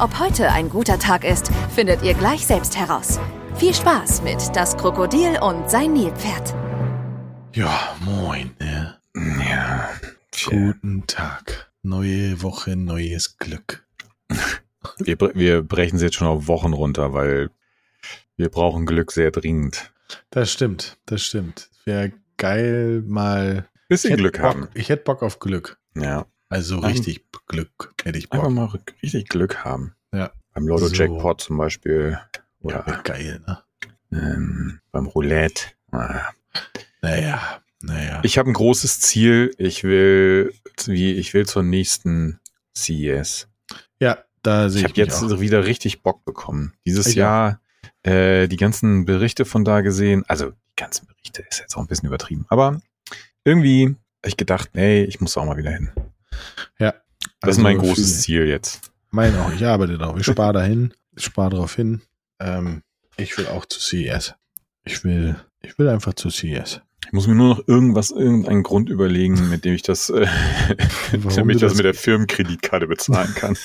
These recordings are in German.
Ob heute ein guter Tag ist, findet ihr gleich selbst heraus. Viel Spaß mit Das Krokodil und sein Nilpferd. Ja, moin. Ne? Ja. Guten Tag. Neue Woche, neues Glück. Wir, wir brechen sie jetzt schon auf Wochen runter, weil wir brauchen Glück sehr dringend. Das stimmt, das stimmt. Wäre geil mal. Bisschen Glück Bock, haben. Ich hätte Bock auf Glück. Ja. Also Ähm, richtig Glück hätte ich Bock. Einfach mal richtig Glück haben. Ja. Beim Lotto So. Jackpot zum Beispiel. Ja, Oder wär geil, ne? ähm, beim Roulette. Ah. Naja, naja. Ich habe ein großes Ziel. Ich will, wie, ich will zur nächsten CES. ja, da sehe Ich ich, habe jetzt auch. wieder richtig Bock bekommen. Dieses Ich Jahr äh, die ganzen Berichte von da gesehen. Also die ganzen Berichte ist jetzt auch ein bisschen übertrieben. Aber irgendwie hab ich gedacht, nee, ich muss auch mal wieder hin. Ja. Das ist Also mein für- großes Ziel jetzt. Mein auch. Ich arbeite drauf. Ich spare dahin. Ich spare drauf hin. Ähm, ich will auch zu CES. Ich will, ich will einfach zu CES. Ich muss mir nur noch irgendwas, irgendeinen Grund überlegen, mit dem ich das, äh, damit ich das das- mit der Firmenkreditkarte bezahlen kann.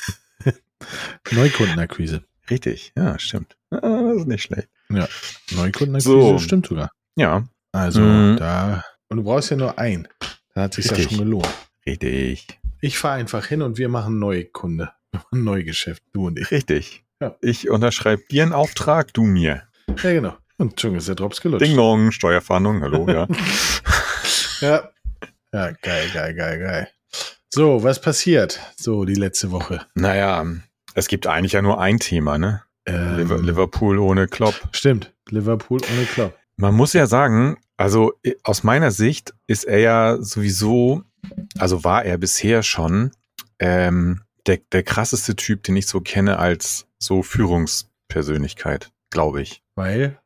Neukundenakquise. Richtig, ja, stimmt. Ah, Das ist nicht schlecht. Neukundenakquise So. stimmt sogar. Ja, Also Mhm. da. Und du brauchst ja nur ein. Da hat sich ja Richtig. schon gelohnt. richtig. Ich fahre einfach hin und wir machen Neukunde. Wir machen Neugeschäft, du und ich. Richtig. Ja. Ich unterschreibe dir einen Auftrag, du mir. Ja, genau. Und schon ist der Drops gelutscht. Ding Dong, Steuerfahndung, hallo, ja. Ja. Ja, geil, geil, geil, geil. So, was passiert? So, die letzte Woche. naja, es gibt eigentlich ja nur ein Thema, ne? Ähm, Liver- Liverpool ohne Klopp. Stimmt. Liverpool ohne Klopp. Man muss ja sagen, also aus meiner Sicht ist er ja sowieso, also war er bisher schon ähm, der, der krasseste Typ, den ich so kenne als so Führungspersönlichkeit, glaube ich. Weil,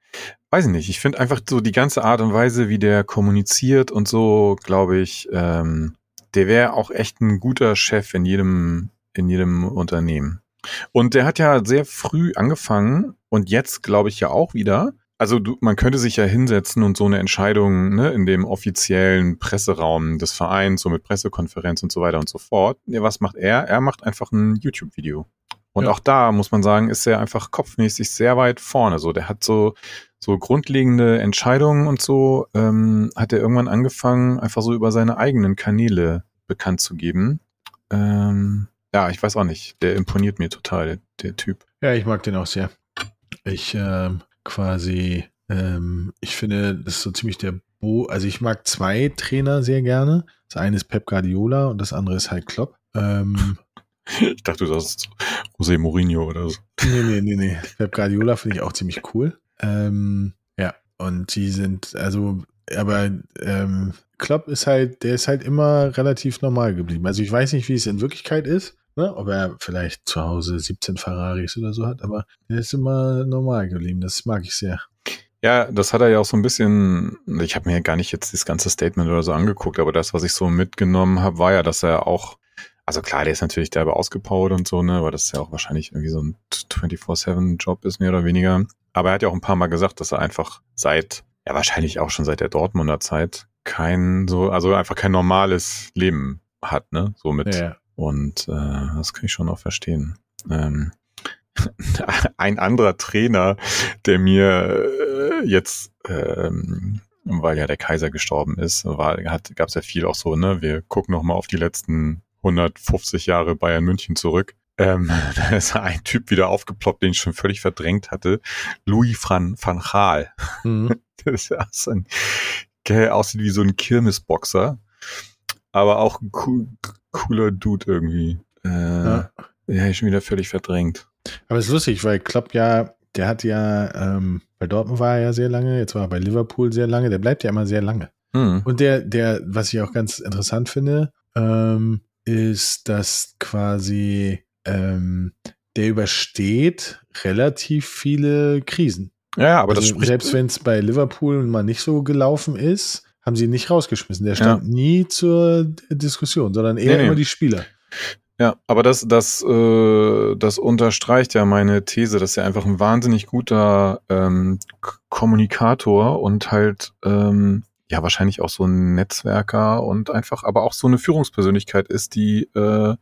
Weiß ich nicht, ich finde einfach so die ganze Art und Weise, wie der kommuniziert und so, glaube ich, ähm, der wäre auch echt ein guter Chef in jedem, in jedem Unternehmen. Und der hat ja sehr früh angefangen und jetzt glaube ich ja auch wieder. Also du, man könnte sich ja hinsetzen und so eine Entscheidung ne, in dem offiziellen Presseraum des Vereins, so mit Pressekonferenz und so weiter und so fort. Ja, was macht er? Er macht einfach ein YouTube-Video. Und Ja. auch da muss man sagen, ist er einfach kopfmäßig sehr weit vorne. So, der hat so so grundlegende Entscheidungen und so ähm, hat er irgendwann angefangen, einfach so über seine eigenen Kanäle bekannt zu geben. Ähm, ja, ich weiß auch nicht. Der imponiert mir total, der, der Typ. ja, ich mag den auch sehr. Ich ähm, quasi, ähm, ich finde, das ist so ziemlich der Bo. Also ich mag zwei Trainer sehr gerne. Das eine ist Pep Guardiola und das andere ist halt Klopp. Ähm, Ich dachte, du sagst José Mourinho oder so. Nee, nee, nee, nee. Pep Guardiola finde ich auch ziemlich cool. Ähm, ja, und die sind, also, aber ähm, Klopp ist halt, der ist halt immer relativ normal geblieben. Also ich weiß nicht, wie es in Wirklichkeit ist, ne? ob er vielleicht zu Hause 17 Ferraris oder so hat, aber der ist immer normal geblieben. Das mag ich sehr. Ja, das hat er ja auch so ein bisschen, ich habe mir ja gar nicht jetzt das ganze Statement oder so angeguckt, aber das, was ich so mitgenommen habe, war ja, dass er auch, also klar, der ist natürlich derbe ausgepowert und so, ne, aber das ist ja auch wahrscheinlich irgendwie so ein 24-7-Job ist, mehr oder weniger. Aber er hat ja auch ein paar Mal gesagt, dass er einfach seit, ja wahrscheinlich auch schon seit der Dortmunder Zeit, kein so, also einfach kein normales Leben hat, ne, so mit Ja, ja. Und äh, das kann ich schon auch verstehen. Ähm, ein anderer Trainer, der mir äh, jetzt, ähm, weil ja der Kaiser gestorben ist, war, hat, gab es ja viel auch so, ne? Wir gucken noch mal auf die letzten 150 Jahre Bayern München zurück. Ähm, da ist ein Typ wieder aufgeploppt, den ich schon völlig verdrängt hatte. Louis van, van Gaal. Mhm. Das ist ja so ein, aussieht wie so ein Kirmesboxer. Aber auch ein cool, cooler Dude irgendwie. Äh, Ja. Den habe ich schon wieder völlig verdrängt. Aber es ist lustig, weil Klopp ja, der hat ja, ähm, bei Dortmund war er ja sehr lange, jetzt war er bei Liverpool sehr lange, der bleibt ja immer sehr lange. Hm. Und der, der, was ich auch ganz interessant finde, ähm, ist, dass quasi ähm, der übersteht relativ viele Krisen. Ja, aber das also spricht. selbst wenn es bei Liverpool mal nicht so gelaufen ist, haben sie nicht rausgeschmissen. Der stand nie zur Diskussion, sondern eher Nee, nee. immer die Spieler. Ja, aber das, das, äh, das unterstreicht ja meine These, dass er einfach ein wahnsinnig guter ähm, Kommunikator und halt ähm, ja wahrscheinlich auch so ein Netzwerker und einfach, aber auch so eine Führungspersönlichkeit ist, die äh,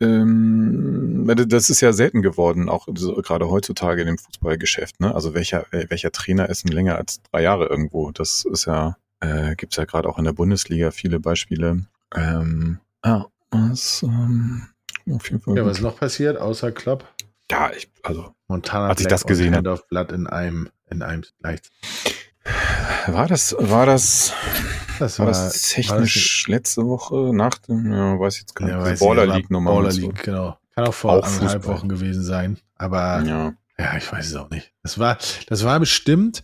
ähm, das ist ja selten geworden, auch so, gerade heutzutage in dem Fußballgeschäft. Ne? Also welcher welcher Trainer ist denn länger als drei Jahre irgendwo? Das ist ja äh, gibt's ja gerade auch in der Bundesliga viele Beispiele. Ähm, ah, was, ähm, auf jeden Fall Ja, was ist noch passiert, außer Klopp? Ja, ich, also, Montana Als ich Black das gesehen und hab. Hand of Blood in einem, in einem leicht. war das, war das, Das war war, das technisch letzte Woche nach dem, ja, weiß ich jetzt gar ja, nicht. Also Baller war League Nummer. Baller. League, genau. Kann auch vor Auch anderthalb Fußball. Wochen gewesen sein. Aber ja. Ja, ich weiß es auch nicht. Das war, das war bestimmt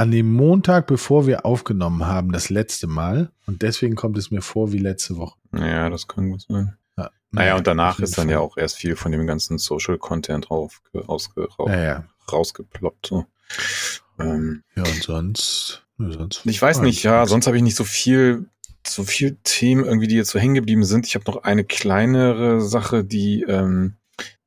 an dem Montag, bevor wir aufgenommen haben, das letzte Mal. Und deswegen kommt es mir vor wie letzte Woche. ja, das kann gut sein. Ja. Naja, und danach ist dann Fall. ja auch erst viel von dem ganzen Social Content rauf, rausge, raus, Ja, ja. rausgeploppt. So. Ähm, Ja, und sonst. Sonst Ich weiß nicht, ja, sonst habe ich nicht so viel, so viel Themen irgendwie, die jetzt so hängen geblieben sind. Ich habe noch eine kleinere Sache, die ähm,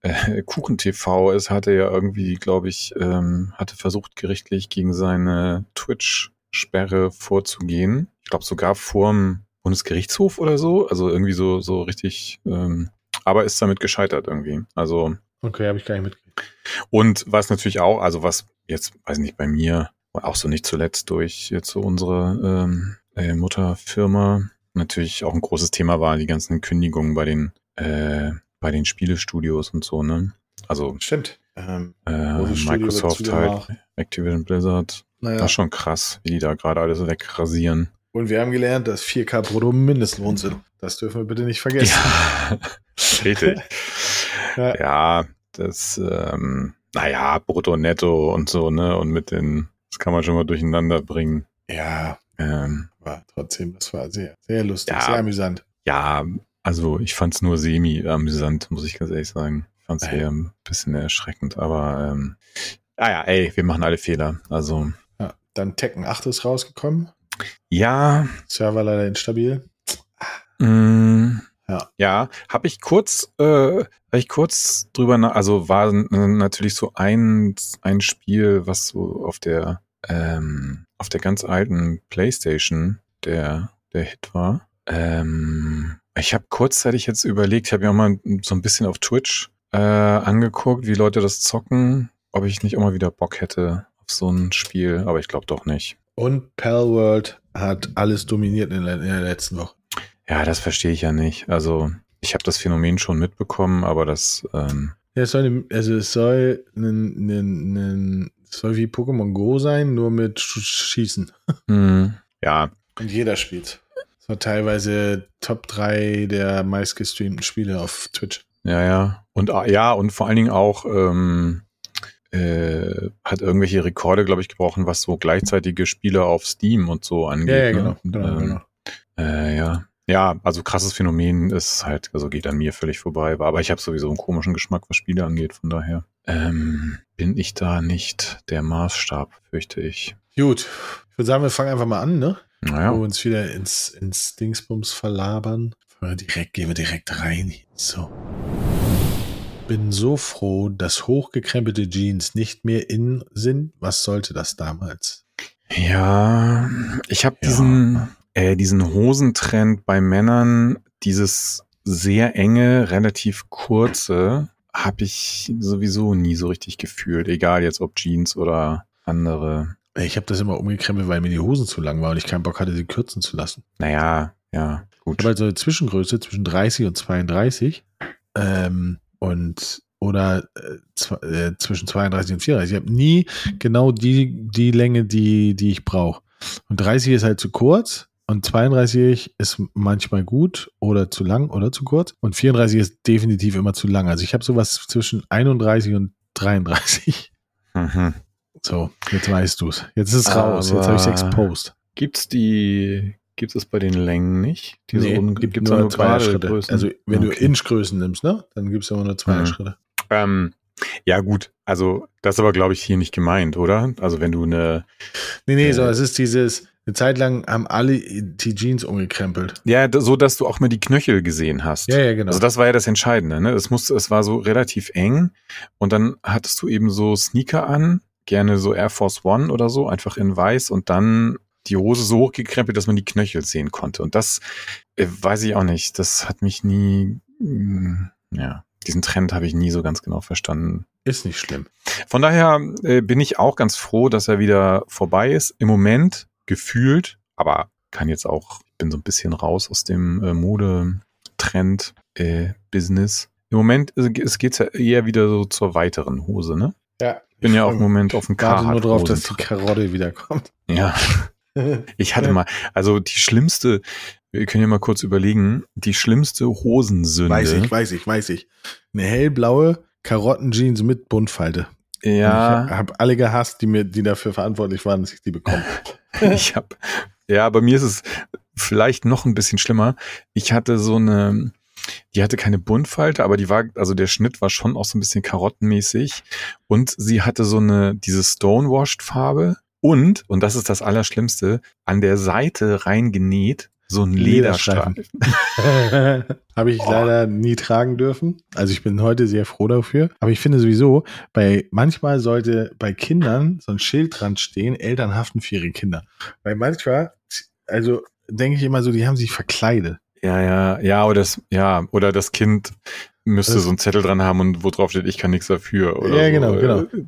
äh, Kuchen TV ist, hatte ja irgendwie, glaube ich, ähm, hatte versucht, gerichtlich gegen seine Twitch-Sperre vorzugehen. Ich glaube sogar vorm Bundesgerichtshof oder so. Also irgendwie so, so richtig, ähm, aber ist damit gescheitert irgendwie. Also Okay, habe ich gar nicht mitgekriegt. und was natürlich auch, also was jetzt, weiß nicht, bei mir, auch so nicht zuletzt durch jetzt so unsere ähm, äh, Mutterfirma, natürlich auch ein großes Thema war, die ganzen Kündigungen bei den, äh, bei den Spielestudios und so, ne? Also Stimmt. Ähm, äh, Microsoft halt. Activision Blizzard, naja. das ist schon krass, wie die da gerade alles wegrasieren. Und wir haben gelernt, dass 4K brutto Mindestlohn sind. Das dürfen wir bitte nicht vergessen. Ja, richtig. Ja. ja, das, ähm, naja, brutto, netto und so, ne? Und mit den, das kann man schon mal durcheinander bringen. Ja, Ähm, war trotzdem, das war sehr, sehr lustig, Ja. sehr amüsant. ja, also ich fand's nur semi-amüsant, muss ich ganz ehrlich sagen. Ich fand's Ja. eher ein bisschen erschreckend, aber ähm, ah ja, ey, wir machen alle Fehler. Also Ja. Dann Tekken 8 ist rausgekommen. ja, Server leider instabil. mh, Ja. ja, habe ich kurz, äh, hab ich kurz drüber nach, also war natürlich so ein ein Spiel, was so auf der ähm, auf der ganz alten PlayStation der der Hit war. Ähm, ich habe kurzzeitig jetzt überlegt, ich habe mir auch mal so ein bisschen auf Twitch äh, angeguckt, wie Leute das zocken, ob ich nicht mal wieder Bock hätte auf so ein Spiel, aber ich glaube doch nicht. Und Pal World hat alles dominiert in der, in der letzten Woche. Ja, das verstehe ich ja nicht. Also ich habe das Phänomen schon mitbekommen, aber das ähm, Ja, es soll, also es soll, nen, nen, es soll wie Pokémon Go sein, nur mit Sch Schießen. mh, ja, Und jeder spielt. Es war teilweise Top 3 der meistgestreamten Spiele auf Twitch. Ja, ja. Und ah, ja, und vor allen Dingen auch ähm, äh, hat irgendwelche Rekorde, glaube ich, gebrochen, was so gleichzeitige Spiele auf Steam und so angeht. Ja, ja, ne? genau. genau, ähm, genau. Äh, ja. Ja, also krasses Phänomen ist halt, also geht an mir völlig vorbei. Aber ich habe sowieso einen komischen Geschmack, was Spiele angeht, von daher ähm, bin ich da nicht der Maßstab, fürchte ich. Gut. Ich würde sagen, wir fangen einfach mal an, ne? Naja. Wo wir uns wieder ins, ins Dingsbums verlabern. Direkt, gehen wir direkt rein. So. Bin so froh, dass hochgekrempelte Jeans nicht mehr in sind. Was sollte das damals? Ja, ich habe Ja. diesen, äh, diesen Hosentrend bei Männern, dieses sehr enge, relativ kurze, habe ich sowieso nie so richtig gefühlt. Egal jetzt ob Jeans oder andere. Ich habe das immer umgekrempelt, weil mir die Hosen zu lang waren und ich keinen Bock hatte, sie kürzen zu lassen. Naja, ja, Ich gut. habe halt so eine Zwischengröße zwischen 30 und 32. Ähm, und oder äh, äh, zwischen 32 und 34. Ich habe nie genau die, die Länge, die, die ich brauche. Und 30 ist halt zu kurz und 32 ist manchmal gut oder zu lang oder zu kurz. Und 34 ist definitiv immer zu lang. Also ich habe sowas zwischen 31 und 33. Mhm. So, jetzt weißt du's. Jetzt ist es raus. Jetzt habe ich es exposed. Gibt's die, gibt es bei den Längen nicht? Diese Nee, un- gibt gibt's nur da zwei gerade Schritte. Größen? Also wenn Okay. du Inchgrößen nimmst, ne, dann gibt's immer nur zwei Mhm. Schritte. Ähm, Ja, gut. Also, das ist aber, glaube ich, hier nicht gemeint, oder? Also, wenn du eine. Nee, nee, äh, so, es ist dieses, eine Zeit lang haben alle die Jeans umgekrempelt. Ja, so, dass du auch mal die Knöchel gesehen hast. Ja, ja, genau. Also, das war ja das Entscheidende, ne? Es musste, es war so relativ eng und dann hattest du eben so Sneaker an, gerne so Air Force One oder so, einfach in weiß und dann die Hose so hochgekrempelt, dass man die Knöchel sehen konnte. Und das äh, weiß ich auch nicht. Das hat mich nie, mh, mm, ja, diesen Trend habe ich nie so ganz genau verstanden. Ist nicht schlimm. Von daher äh, bin ich auch ganz froh, dass er wieder vorbei ist. Im Moment gefühlt, aber kann jetzt auch, ich bin so ein bisschen raus aus dem äh, Modetrend-Business. Äh, Im Moment äh, es geht's ja eher wieder so zur weiteren Hose, ne? Ja. Ich bin ja auch im Moment auf dem Warte nur drauf, dass die Karotte wiederkommt. Ja. Ich hatte mal, also die schlimmste, wir können ja mal kurz überlegen, die schlimmste Hosensünde. Weiß ich, weiß ich, weiß ich. Eine hellblaue Karottenjeans mit Buntfalte. Ja. ich habe alle gehasst, die mir, die dafür verantwortlich waren, dass ich die bekomme. ich habe, ja, bei mir ist es vielleicht noch ein bisschen schlimmer. Ich hatte so eine, die hatte keine Buntfalte, aber die war, also der Schnitt war schon auch so ein bisschen karottenmäßig und sie hatte so eine, diese Stonewashed Farbe und, und das ist das Allerschlimmste, an der Seite reingenäht so ein Lederstreifen. Habe ich oh. leider nie tragen dürfen. Also ich bin heute sehr froh dafür. Aber ich finde sowieso, bei manchmal sollte bei Kindern so ein Schild dran stehen, Eltern haften für ihre Kinder. Weil manchmal, also denke ich immer so, die haben sich verkleidet. Ja, ja, ja, oder das, ja, oder das Kind müsste das so einen Zettel dran haben und wo drauf steht, ich kann nichts dafür. Oder ja, so. genau, genau.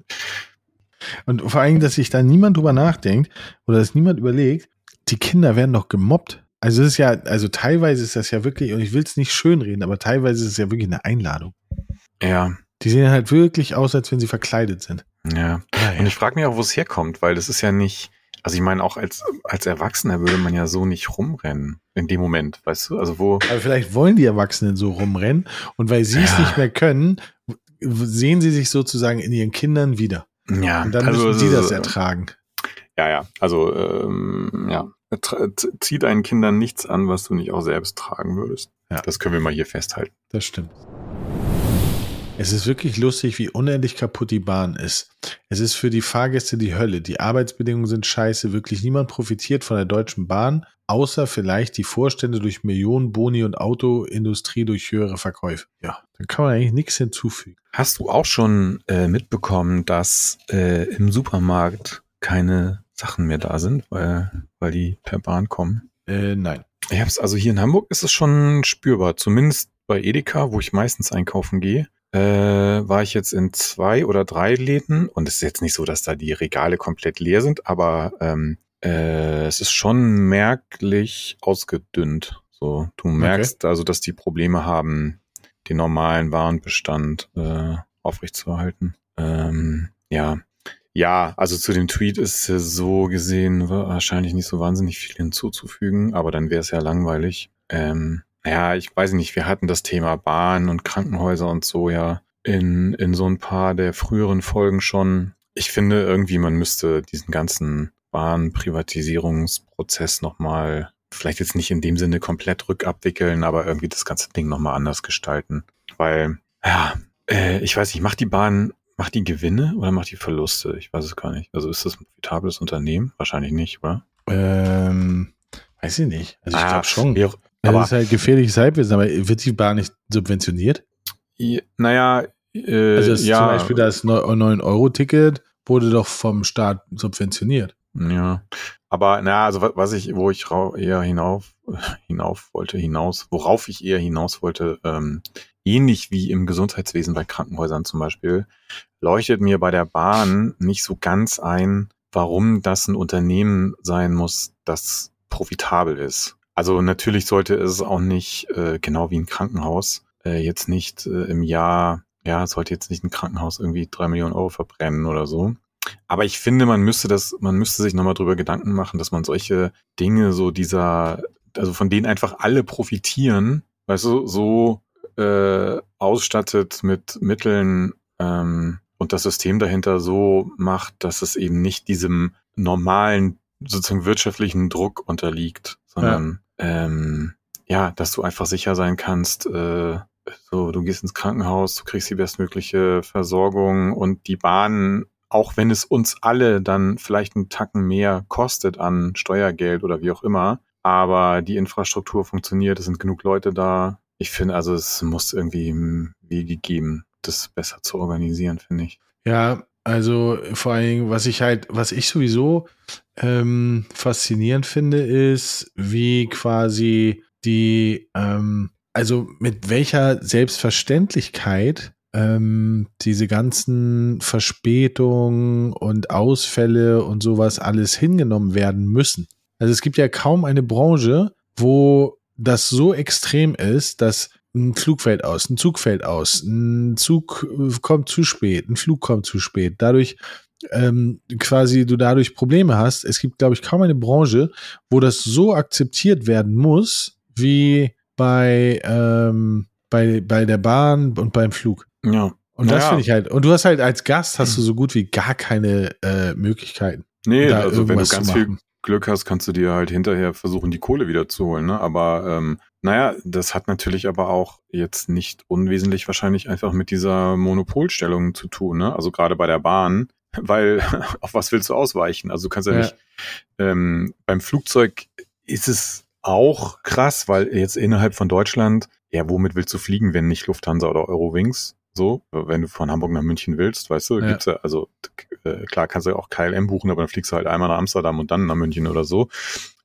Und vor allem, dass sich da niemand drüber nachdenkt oder dass niemand überlegt, die Kinder werden doch gemobbt. Also es ist ja, also teilweise ist das ja wirklich, und ich will es nicht schönreden, aber teilweise ist es ja wirklich eine Einladung. Ja. Die sehen halt wirklich aus, als wenn sie verkleidet sind. Ja. ja, ja. Und ich frage mich auch, wo es herkommt, weil das ist ja nicht, also ich meine, auch als, als Erwachsener würde man ja so nicht rumrennen in dem Moment, weißt du? Also wo. Aber vielleicht wollen die Erwachsenen so rumrennen und weil sie es ja. nicht mehr können, sehen sie sich sozusagen in ihren Kindern wieder. Ja. Und dann also, müssen sie das ertragen. Ja, ja. Also, ähm, ja. Zieh deinen Kindern nichts an, was du nicht auch selbst tragen würdest. Ja. Das können wir mal hier festhalten. Das stimmt. Es ist wirklich lustig, wie unendlich kaputt die Bahn ist. Es ist für die Fahrgäste die Hölle. Die Arbeitsbedingungen sind scheiße. Wirklich niemand profitiert von der Deutschen Bahn, außer vielleicht die Vorstände durch Millionen Boni und Autoindustrie durch höhere Verkäufe. Ja, dann kann man eigentlich nichts hinzufügen. Hast du auch schon äh, mitbekommen, dass äh, im Supermarkt keine Sachen mehr da sind, weil, weil die per Bahn kommen? Äh, nein. Ich hab's, also hier in Hamburg ist es schon spürbar, zumindest bei Edeka, wo ich meistens einkaufen gehe. Äh, war ich jetzt in zwei oder drei Läden und es ist jetzt nicht so, dass da die Regale komplett leer sind, aber ähm, äh, es ist schon merklich ausgedünnt. So, du merkst okay. also, dass die Probleme haben, den normalen Warenbestand äh, aufrechtzuerhalten. Ähm, ja, ja, also zu dem Tweet ist so gesehen wahrscheinlich nicht so wahnsinnig viel hinzuzufügen, aber dann wäre es ja langweilig. Ähm, ja, ich weiß nicht, wir hatten das Thema Bahn und Krankenhäuser und so ja in, in so ein paar der früheren Folgen schon. Ich finde irgendwie, man müsste diesen ganzen Bahnprivatisierungsprozess nochmal, vielleicht jetzt nicht in dem Sinne komplett rückabwickeln, aber irgendwie das ganze Ding nochmal anders gestalten. Weil, ja, äh, ich weiß nicht, macht die Bahn Macht die Gewinne oder macht die Verluste? Ich weiß es gar nicht. Also ist das ein profitables Unternehmen? Wahrscheinlich nicht, oder? Ähm, weiß ich nicht. Also ich ah, glaube schon. Auch, aber das ist halt gefährliches Halbwissen, aber wird die Bahn nicht subventioniert? Ja, naja, äh, also ja. zum Beispiel das 9-Euro-Ticket wurde doch vom Staat subventioniert. Ja, aber naja, also was ich, wo ich eher hinauf, hinauf wollte, hinaus, worauf ich eher hinaus wollte, ähm, ähnlich wie im Gesundheitswesen bei Krankenhäusern zum Beispiel, leuchtet mir bei der Bahn nicht so ganz ein, warum das ein Unternehmen sein muss, das profitabel ist. Also natürlich sollte es auch nicht, äh, genau wie ein Krankenhaus, äh, jetzt nicht äh, im Jahr, ja, sollte jetzt nicht ein Krankenhaus irgendwie drei Millionen Euro verbrennen oder so. Aber ich finde, man müsste das, man müsste sich nochmal drüber Gedanken machen, dass man solche Dinge, so dieser, also von denen einfach alle profitieren, weißt du, so äh, ausstattet mit Mitteln ähm, und das System dahinter so macht, dass es eben nicht diesem normalen, sozusagen wirtschaftlichen Druck unterliegt, sondern ähm, ja dass du einfach sicher sein kannst, äh, so, du gehst ins Krankenhaus, du kriegst die bestmögliche Versorgung und die Bahn, auch wenn es uns alle dann vielleicht einen Tacken mehr kostet an Steuergeld oder wie auch immer, aber die Infrastruktur funktioniert, es sind genug Leute da. Ich finde, also es muss irgendwie Wege geben, das besser zu organisieren, finde ich. Ja, also vor allen Dingen, was ich halt, was ich sowieso ähm, faszinierend finde, ist, wie quasi die, ähm, also mit welcher Selbstverständlichkeit ähm, diese ganzen Verspätungen und Ausfälle und sowas alles hingenommen werden müssen. Also es gibt ja kaum eine Branche, wo das so extrem ist, dass ein Flug fällt aus, ein Zug fällt aus, ein Zug äh, kommt zu spät, ein Flug kommt zu spät. Dadurch ähm, quasi du dadurch Probleme hast. Es gibt, glaube ich, kaum eine Branche, wo das so akzeptiert werden muss, wie bei, ähm, bei, bei der Bahn und beim Flug. Ja. Und das finde ich halt. Und du hast halt als Gast hast du so gut wie gar keine äh, Möglichkeiten. Nee, also wenn du ganz viel Glück hast, kannst du dir halt hinterher versuchen, die Kohle wieder zu holen. Ne? Aber ähm, naja, das hat natürlich aber auch jetzt nicht unwesentlich wahrscheinlich einfach mit dieser Monopolstellung zu tun. Ne? Also gerade bei der Bahn, weil auf was willst du ausweichen? Also du kannst ja, ja. nicht. Ähm, beim Flugzeug ist es auch krass, weil jetzt innerhalb von Deutschland, ja, womit willst du fliegen, wenn nicht Lufthansa oder Eurowings? So, wenn du von Hamburg nach München willst, weißt du, ja. gibt's ja, also äh, klar kannst du auch KLM buchen, aber dann fliegst du halt einmal nach Amsterdam und dann nach München oder so.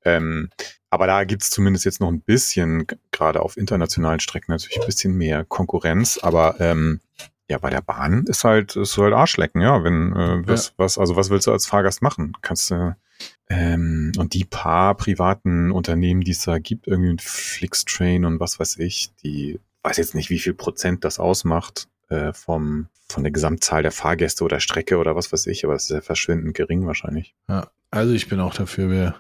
Ähm, aber da gibt's zumindest jetzt noch ein bisschen, gerade auf internationalen Strecken natürlich ein bisschen mehr Konkurrenz. Aber ähm, ja, bei der Bahn ist halt, ist halt Arschlecken, ja. Wenn äh, was, ja. was, also was willst du als Fahrgast machen? Kannst du äh, ähm, und die paar privaten Unternehmen, die es da gibt, irgendwie mit Flixtrain und was weiß ich, die weiß jetzt nicht, wie viel Prozent das ausmacht äh, vom von der Gesamtzahl der Fahrgäste oder Strecke oder was weiß ich, aber es ist ja verschwindend gering wahrscheinlich. Ja, also ich bin auch dafür, wir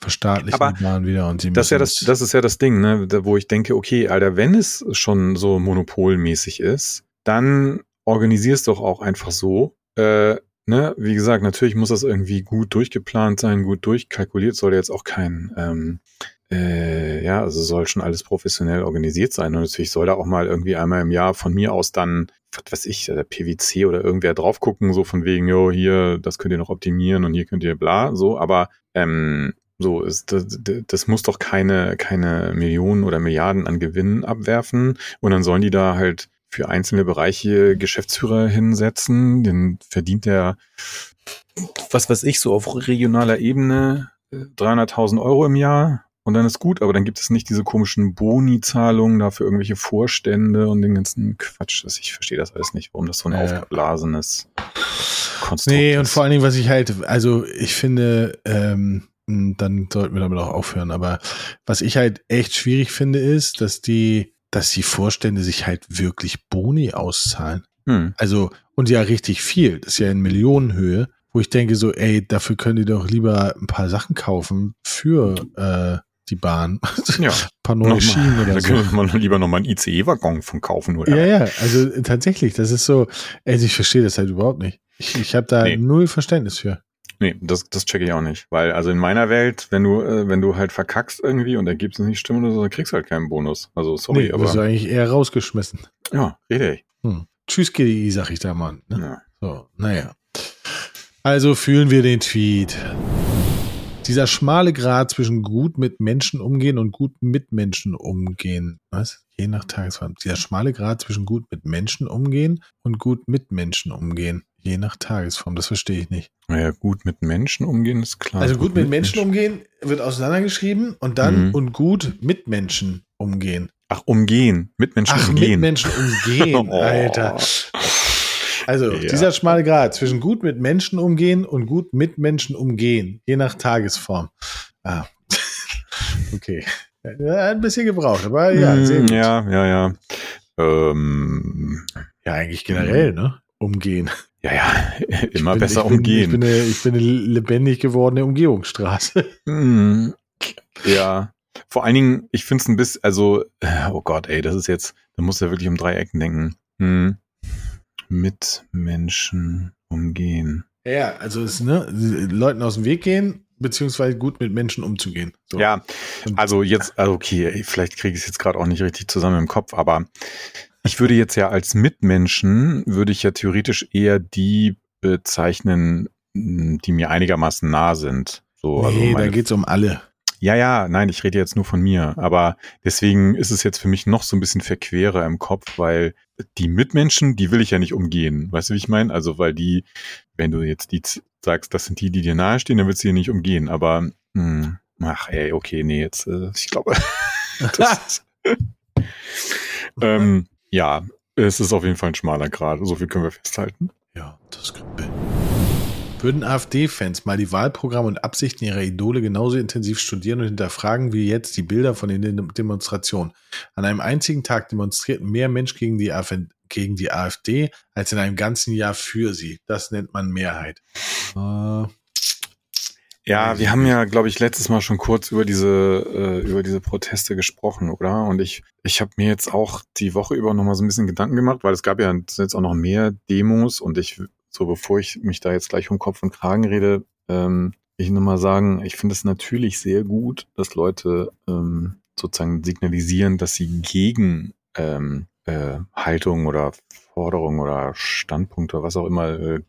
verstaatlichen aber die Bahn wieder und sie das ist ja das, das ist ja das Ding, ne, wo ich denke, okay, Alter, wenn es schon so monopolmäßig ist, dann organisierst doch auch einfach so, äh, ne, wie gesagt, natürlich muss das irgendwie gut durchgeplant sein, gut durchkalkuliert, soll jetzt auch kein ähm, äh, ja, also soll schon alles professionell organisiert sein. Und natürlich soll da auch mal irgendwie einmal im Jahr von mir aus dann, was weiß ich, der PwC oder irgendwer drauf gucken, so von wegen, jo, hier, das könnt ihr noch optimieren und hier könnt ihr bla, so, aber ähm, so ist das, das muss doch keine, keine Millionen oder Milliarden an Gewinnen abwerfen. Und dann sollen die da halt für einzelne Bereiche Geschäftsführer hinsetzen. Den verdient der, was weiß ich, so auf regionaler Ebene 300.000 äh, Euro im Jahr und dann ist gut, aber dann gibt es nicht diese komischen Boni-Zahlungen da für irgendwelche Vorstände und den ganzen Quatsch. Das, ich verstehe das alles nicht, warum das so ein ja. aufgeblasenes Konstrukt nee, ist. Nee, und vor allen Dingen, was ich halt, also ich finde, ähm, dann sollten wir damit auch aufhören, aber was ich halt echt schwierig finde, ist, dass die, dass die Vorstände sich halt wirklich Boni auszahlen. Hm. Also, und ja richtig viel. Das ist ja in Millionenhöhe wo ich denke so, ey, dafür können die doch lieber ein paar Sachen kaufen für äh, die Bahn. Ja. Ein paar neue Schienen oder da so. Da könnte man lieber nochmal einen ICE-Waggon von kaufen, oder? Ja, ja, also tatsächlich, das ist so, also ich verstehe das halt überhaupt nicht. Ich, ich habe da nee. null Verständnis für. Nee, das, das checke ich auch nicht. Weil, also in meiner Welt, wenn du, äh, wenn du halt verkackst irgendwie und Ergebnis nicht stimmt oder so, dann kriegst du halt keinen Bonus. Also sorry, nee, aber. Du eigentlich eher rausgeschmissen. Ja, richtig. Hm. Tschüss, GDI, sag ich da mal. Ne? Ja. So, naja. Also fühlen wir den Tweet dieser schmale Grad zwischen gut mit Menschen umgehen und gut mit Menschen umgehen. Was? Je nach Tagesform. Dieser schmale Grad zwischen gut mit Menschen umgehen und gut mit Menschen umgehen. Je nach Tagesform. Das verstehe ich nicht. Naja, gut mit Menschen umgehen ist klar. Also gut, gut mit, Menschen, Menschen umgehen wird auseinandergeschrieben und dann mhm. und gut mit Menschen umgehen. Ach, umgehen. Mit Menschen Ach, umgehen. Mit Menschen umgehen, oh. Alter. Also ja. dieser schmale Grad zwischen gut mit Menschen umgehen und gut mit Menschen umgehen, je nach Tagesform. Ah. okay. Ein bisschen gebraucht, aber ja, mm, sehr gut. Ja, ja, ja. Ähm, ja, eigentlich generell, ne? Umgehen. Ja, ja, immer bin, besser ich bin, umgehen. Ich bin, eine, ich bin eine lebendig gewordene Umgehungsstraße. Mm, ja, vor allen Dingen, ich finde es ein bisschen, also, oh Gott, ey, das ist jetzt, da muss ja wirklich um drei Ecken denken. Hm mit Menschen umgehen. Ja, also es, ne, Leuten aus dem Weg gehen, beziehungsweise gut mit Menschen umzugehen. So. Ja, also jetzt, also okay, vielleicht kriege ich es jetzt gerade auch nicht richtig zusammen im Kopf, aber ich würde jetzt ja als Mitmenschen, würde ich ja theoretisch eher die bezeichnen, die mir einigermaßen nah sind. So, also nee, also da geht's um alle. Ja, ja, nein, ich rede jetzt nur von mir. Aber deswegen ist es jetzt für mich noch so ein bisschen verquerer im Kopf, weil die Mitmenschen, die will ich ja nicht umgehen. Weißt du, wie ich meine? Also, weil die, wenn du jetzt die sagst, das sind die, die dir nahestehen, dann willst du die nicht umgehen. Aber, mh, hm, ach, ey, okay, nee, jetzt, äh, ich glaube. ähm, ja, es ist auf jeden Fall ein schmaler Grad. So viel können wir festhalten. Ja, das können wir. Würden AfD-Fans mal die Wahlprogramme und Absichten ihrer Idole genauso intensiv studieren und hinterfragen wie jetzt die Bilder von den Demonstrationen? An einem einzigen Tag demonstrierten mehr Menschen gegen die, AfD, gegen die AfD als in einem ganzen Jahr für sie. Das nennt man Mehrheit. Äh, ja, wir haben ja, glaube ich, letztes Mal schon kurz über diese äh, über diese Proteste gesprochen, oder? Und ich ich habe mir jetzt auch die Woche über noch mal so ein bisschen Gedanken gemacht, weil es gab ja jetzt auch noch mehr Demos und ich so bevor ich mich da jetzt gleich um Kopf und Kragen rede, ähm, ich nur mal sagen, ich finde es natürlich sehr gut, dass Leute ähm, sozusagen signalisieren, dass sie gegen ähm, äh, Haltung oder Forderung oder Standpunkte oder was auch immer äh,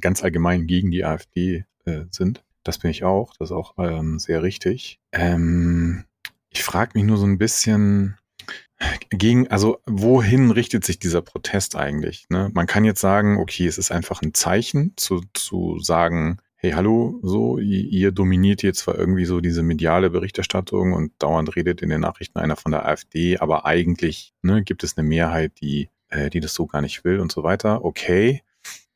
ganz allgemein gegen die AfD äh, sind. Das bin ich auch. Das ist auch ähm, sehr richtig. Ähm, ich frage mich nur so ein bisschen, gegen, also wohin richtet sich dieser Protest eigentlich? Ne? Man kann jetzt sagen, okay, es ist einfach ein Zeichen zu, zu sagen, hey, hallo, so, ihr dominiert jetzt zwar irgendwie so diese mediale Berichterstattung und dauernd redet in den Nachrichten einer von der AfD, aber eigentlich ne, gibt es eine Mehrheit, die, äh, die das so gar nicht will und so weiter. Okay.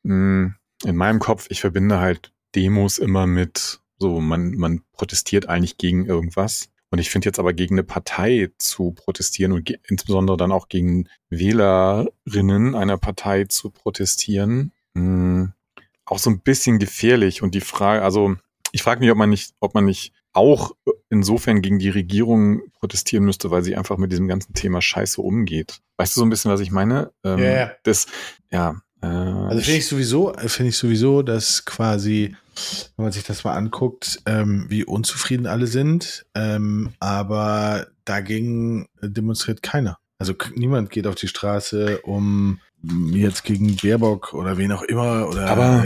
Hm, in meinem Kopf, ich verbinde halt Demos immer mit so, man, man protestiert eigentlich gegen irgendwas und ich finde jetzt aber gegen eine Partei zu protestieren und insbesondere dann auch gegen Wählerinnen einer Partei zu protestieren, mh, hm, auch so ein bisschen gefährlich. Und die Frage, also ich frage mich, ob man nicht, ob man nicht auch insofern gegen die Regierung protestieren müsste, weil sie einfach mit diesem ganzen Thema Scheiße umgeht. Weißt du so ein bisschen, was ich meine? Ähm, ja. Das, ja. Äh, also finde ich sowieso, finde ich sowieso, dass quasi wenn man sich das mal anguckt, ähm, wie unzufrieden alle sind. Ähm, aber dagegen demonstriert keiner. Also niemand geht auf die Straße, um jetzt gegen Baerbock oder wen auch immer oder aber,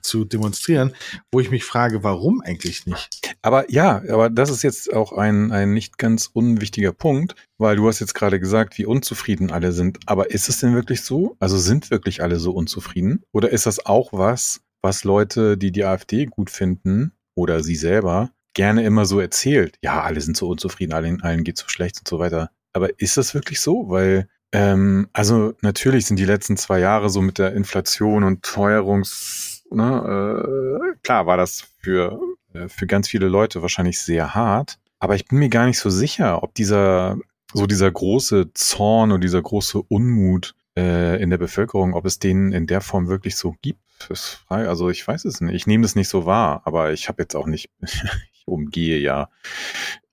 zu demonstrieren, wo ich mich frage, warum eigentlich nicht? Aber ja, aber das ist jetzt auch ein, ein nicht ganz unwichtiger Punkt, weil du hast jetzt gerade gesagt, wie unzufrieden alle sind. Aber ist es denn wirklich so? Also sind wirklich alle so unzufrieden? Oder ist das auch was, was Leute, die die AfD gut finden oder sie selber, gerne immer so erzählt. Ja, alle sind so unzufrieden, allen, allen geht so schlecht und so weiter. Aber ist das wirklich so? Weil, ähm, also natürlich sind die letzten zwei Jahre so mit der Inflation und Teuerungs, ne, äh, klar war das für, äh, für ganz viele Leute wahrscheinlich sehr hart. Aber ich bin mir gar nicht so sicher, ob dieser, so dieser große Zorn und dieser große Unmut äh, in der Bevölkerung, ob es den in der Form wirklich so gibt. Also ich weiß es nicht. Ich nehme das nicht so wahr, aber ich habe jetzt auch nicht, ich umgehe ja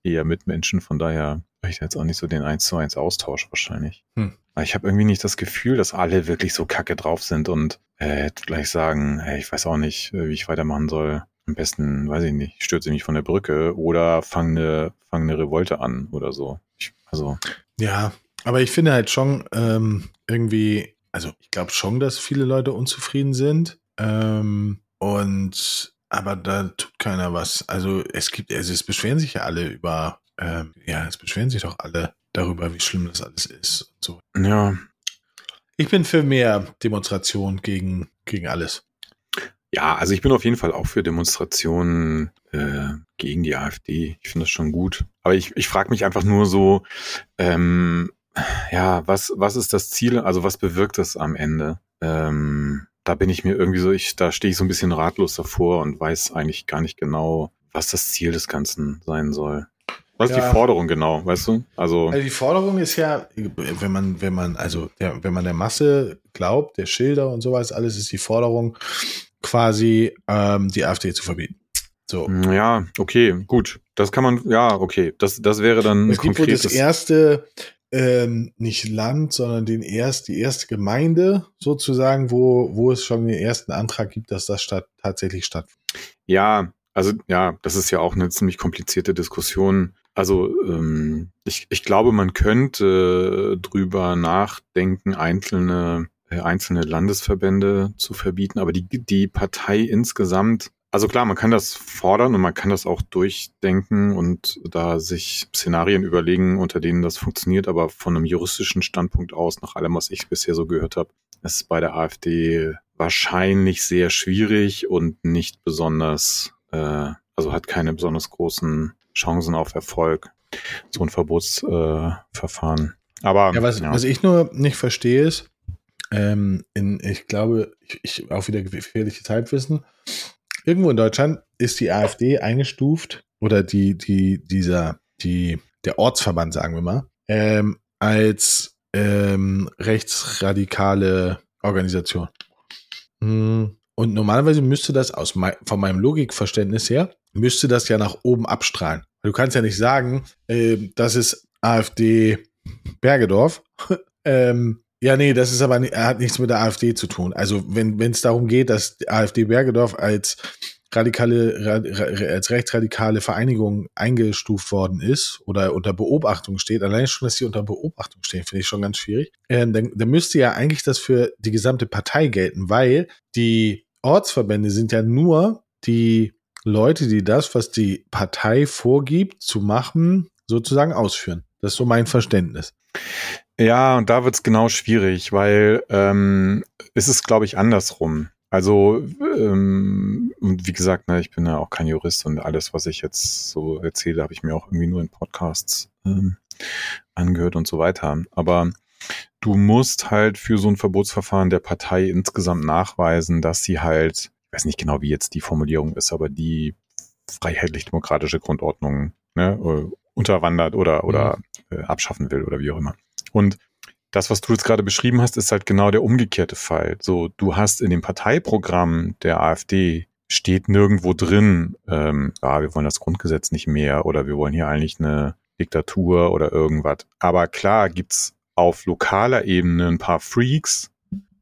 eher mit Menschen, von daher habe ich jetzt auch nicht so den 1 zu 1 Austausch wahrscheinlich. Hm. Ich habe irgendwie nicht das Gefühl, dass alle wirklich so kacke drauf sind und äh, gleich sagen, hey, ich weiß auch nicht, äh, wie ich weitermachen soll. Am besten, weiß ich nicht, stürze mich von der Brücke oder fange eine, fang eine Revolte an oder so. Ich, also. Ja, aber ich finde halt schon ähm, irgendwie also ich glaube schon, dass viele Leute unzufrieden sind. Ähm, und aber da tut keiner was. Also es gibt, also es beschweren sich ja alle über, ähm, ja, es beschweren sich doch alle darüber, wie schlimm das alles ist und so. Ja. Ich bin für mehr Demonstration gegen, gegen alles. Ja, also ich bin auf jeden Fall auch für Demonstrationen äh, gegen die AfD. Ich finde das schon gut. Aber ich, ich frage mich einfach nur so, ähm, ja, was, was ist das Ziel? Also was bewirkt das am Ende? Ähm, da bin ich mir irgendwie so, ich, da stehe ich so ein bisschen ratlos davor und weiß eigentlich gar nicht genau, was das Ziel des Ganzen sein soll. Was ist ja. die Forderung genau, weißt du? Also, also die Forderung ist ja, wenn man, wenn man, also ja, wenn man der Masse glaubt, der Schilder und sowas, alles ist die Forderung, quasi ähm, die AfD zu verbieten. So. Ja, okay, gut. Das kann man, ja, okay. Das, das wäre dann. Es gibt wohl das erste, ähm, nicht Land, sondern den erst, die erste Gemeinde sozusagen, wo, wo es schon den ersten Antrag gibt, dass das statt, tatsächlich stattfindet. Ja, also ja, das ist ja auch eine ziemlich komplizierte Diskussion. Also ähm, ich, ich glaube, man könnte drüber nachdenken, einzelne äh, einzelne Landesverbände zu verbieten, aber die, die Partei insgesamt, also klar, man kann das fordern und man kann das auch durchdenken und da sich Szenarien überlegen, unter denen das funktioniert, aber von einem juristischen Standpunkt aus, nach allem, was ich bisher so gehört habe, ist bei der AfD wahrscheinlich sehr schwierig und nicht besonders, äh, also hat keine besonders großen Chancen auf Erfolg, so ein Verbotsverfahren. Äh, aber ja, was, ja. was ich nur nicht verstehe ist, ähm, in, ich glaube, ich, ich auch wieder gefährliches Halbwissen. Irgendwo in Deutschland ist die AfD eingestuft oder die, die, dieser, die, der Ortsverband, sagen wir mal, ähm, als ähm, rechtsradikale Organisation. Hm, und normalerweise müsste das aus mein, von meinem Logikverständnis her, müsste das ja nach oben abstrahlen. Du kannst ja nicht sagen, äh, das ist AfD Bergedorf, ähm, ja, nee, das ist aber er hat nichts mit der AfD zu tun. Also wenn es darum geht, dass AfD Bergedorf als radikale als rechtsradikale Vereinigung eingestuft worden ist oder unter Beobachtung steht, allein schon, dass sie unter Beobachtung stehen, finde ich schon ganz schwierig. Ähm, dann, dann müsste ja eigentlich das für die gesamte Partei gelten, weil die Ortsverbände sind ja nur die Leute, die das, was die Partei vorgibt zu machen, sozusagen ausführen. Das ist so mein Verständnis. Ja, und da wird's genau schwierig, weil ähm, ist es, glaube ich, andersrum. Also, ähm, wie gesagt, ne, ich bin ja auch kein Jurist und alles, was ich jetzt so erzähle, habe ich mir auch irgendwie nur in Podcasts ähm, angehört und so weiter. Aber du musst halt für so ein Verbotsverfahren der Partei insgesamt nachweisen, dass sie halt, weiß nicht genau, wie jetzt die Formulierung ist, aber die freiheitlich-demokratische Grundordnung ne, äh, unterwandert oder, oder mhm. äh, abschaffen will oder wie auch immer. Und das, was du jetzt gerade beschrieben hast, ist halt genau der umgekehrte Fall. So, du hast in dem Parteiprogramm der AfD steht nirgendwo drin, ähm, ah, wir wollen das Grundgesetz nicht mehr oder wir wollen hier eigentlich eine Diktatur oder irgendwas. Aber klar gibt's auf lokaler Ebene ein paar Freaks,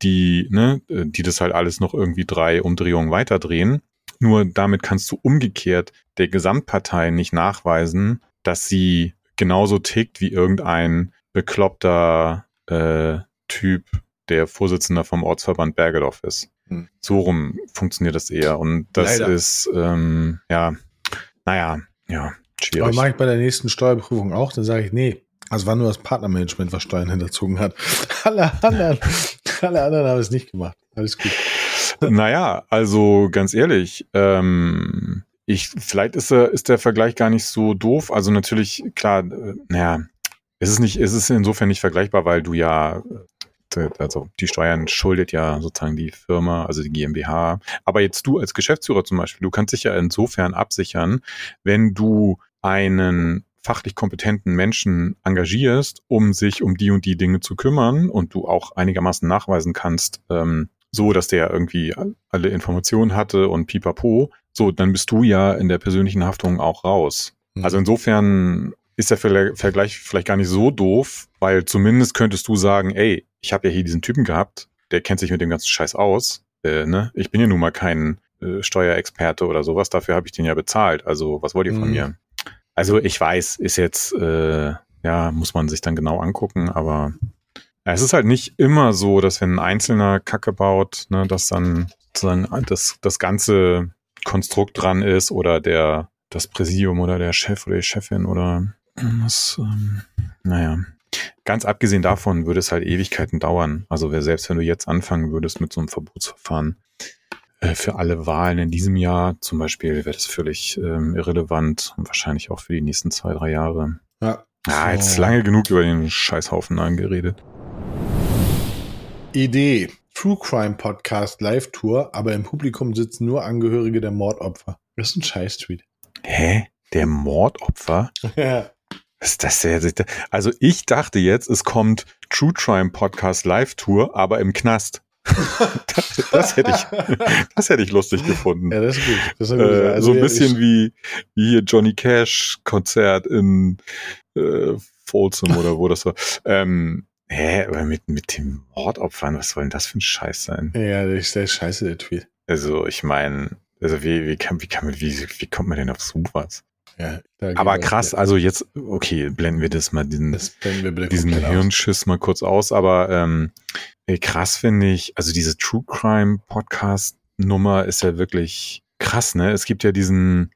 die, ne, die das halt alles noch irgendwie drei Umdrehungen weiterdrehen. Nur damit kannst du umgekehrt der Gesamtpartei nicht nachweisen, dass sie genauso tickt wie irgendein bekloppter äh, Typ, der Vorsitzender vom Ortsverband Bergedorf ist. Hm. So rum funktioniert das eher. Und das Leider. ist, ähm, ja, naja, ja, schwierig. Aber mache ich bei der nächsten Steuerprüfung auch, dann sage ich, nee, also war nur das Partnermanagement, was Steuern hinterzogen hat. alle anderen, alle anderen haben es nicht gemacht. Alles gut. Naja, also ganz ehrlich, ähm, ich, vielleicht ist, der, ist der Vergleich gar nicht so doof. Also natürlich, klar, äh, naja, es ist nicht, es ist insofern nicht vergleichbar, weil du ja äh, also die Steuern schuldet ja sozusagen die Firma, also die GmbH. Aber jetzt du als Geschäftsführer zum Beispiel, du kannst dich ja insofern absichern, wenn du einen fachlich kompetenten Menschen engagierst, um sich um die und die Dinge zu kümmern und du auch einigermaßen nachweisen kannst, ähm, so dass der irgendwie alle Informationen hatte und pipapo, so, dann bist du ja in der persönlichen Haftung auch raus. Mhm. Also insofern ist der Vergleich vielleicht gar nicht so doof, weil zumindest könntest du sagen, ey, ich habe ja hier diesen Typen gehabt, der kennt sich mit dem ganzen Scheiß aus. Äh, ne? Ich bin ja nun mal kein äh, Steuerexperte oder sowas, dafür habe ich den ja bezahlt. Also was wollt ihr von mhm. mir? Also ich weiß, ist jetzt, äh, ja, muss man sich dann genau angucken, aber es ist halt nicht immer so, dass wenn ein Einzelner Kacke baut, ne, dass dann sozusagen das, das ganze Konstrukt dran ist oder der das Präsidium oder der Chef oder die Chefin oder das, ähm, naja. Ganz abgesehen davon würde es halt Ewigkeiten dauern. Also selbst wenn du jetzt anfangen würdest mit so einem Verbotsverfahren für alle Wahlen in diesem Jahr zum Beispiel, wäre das völlig ähm, irrelevant und wahrscheinlich auch für die nächsten zwei, drei Jahre. Ja. Ah, jetzt lange genug über den Scheißhaufen angeredet. Idee. True Crime Podcast Live Tour, aber im Publikum sitzen nur Angehörige der Mordopfer. Das ist ein Scheiß-Tweet. Hä? Der Mordopfer? Ja. Was ist das denn? Also ich dachte jetzt, es kommt True Crime Podcast Live Tour, aber im Knast. Das, das, hätte ich, das hätte ich lustig gefunden. Ja, das ist gut. Das ist gut. Äh, also, so ein bisschen wie, wie hier Johnny Cash Konzert in äh, Folsom oder wo das war. Ähm, hä, aber mit, mit dem Mordopfern, was soll denn das für ein Scheiß sein? Ja, das ist der Scheiße, der Tweet. Also, ich meine, Also wie, wie, kann, wie, kann man, wie, wie kommt man denn auf sowas? Ja, Aber krass, also jetzt, okay, blenden wir das mal, diesen, das wir diesen Hirnschiss mal kurz aus, aber ähm, krass finde ich, also diese True Crime Podcast Nummer ist ja wirklich krass, ne? Es gibt ja diesen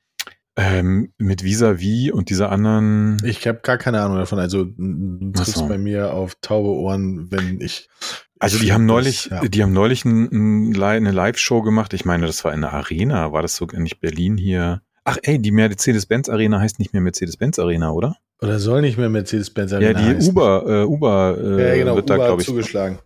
ähm, mit Vis-a-vis und dieser anderen. Ich habe gar keine Ahnung davon. Also du so. bei mir auf taube Ohren, wenn ich. Also die haben neulich, das, ja. die haben neulich ein, ein, eine Live-Show gemacht. Ich meine, das war in der Arena. War das sogar nicht Berlin hier? Ach ey, die Mercedes-Benz Arena heißt nicht mehr Mercedes-Benz Arena, oder? Oder soll nicht mehr Mercedes-Benz Arena Ja, die heißen. Uber, äh, Uber äh, ja, genau, wird Uber da, glaube ich. zugeschlagen.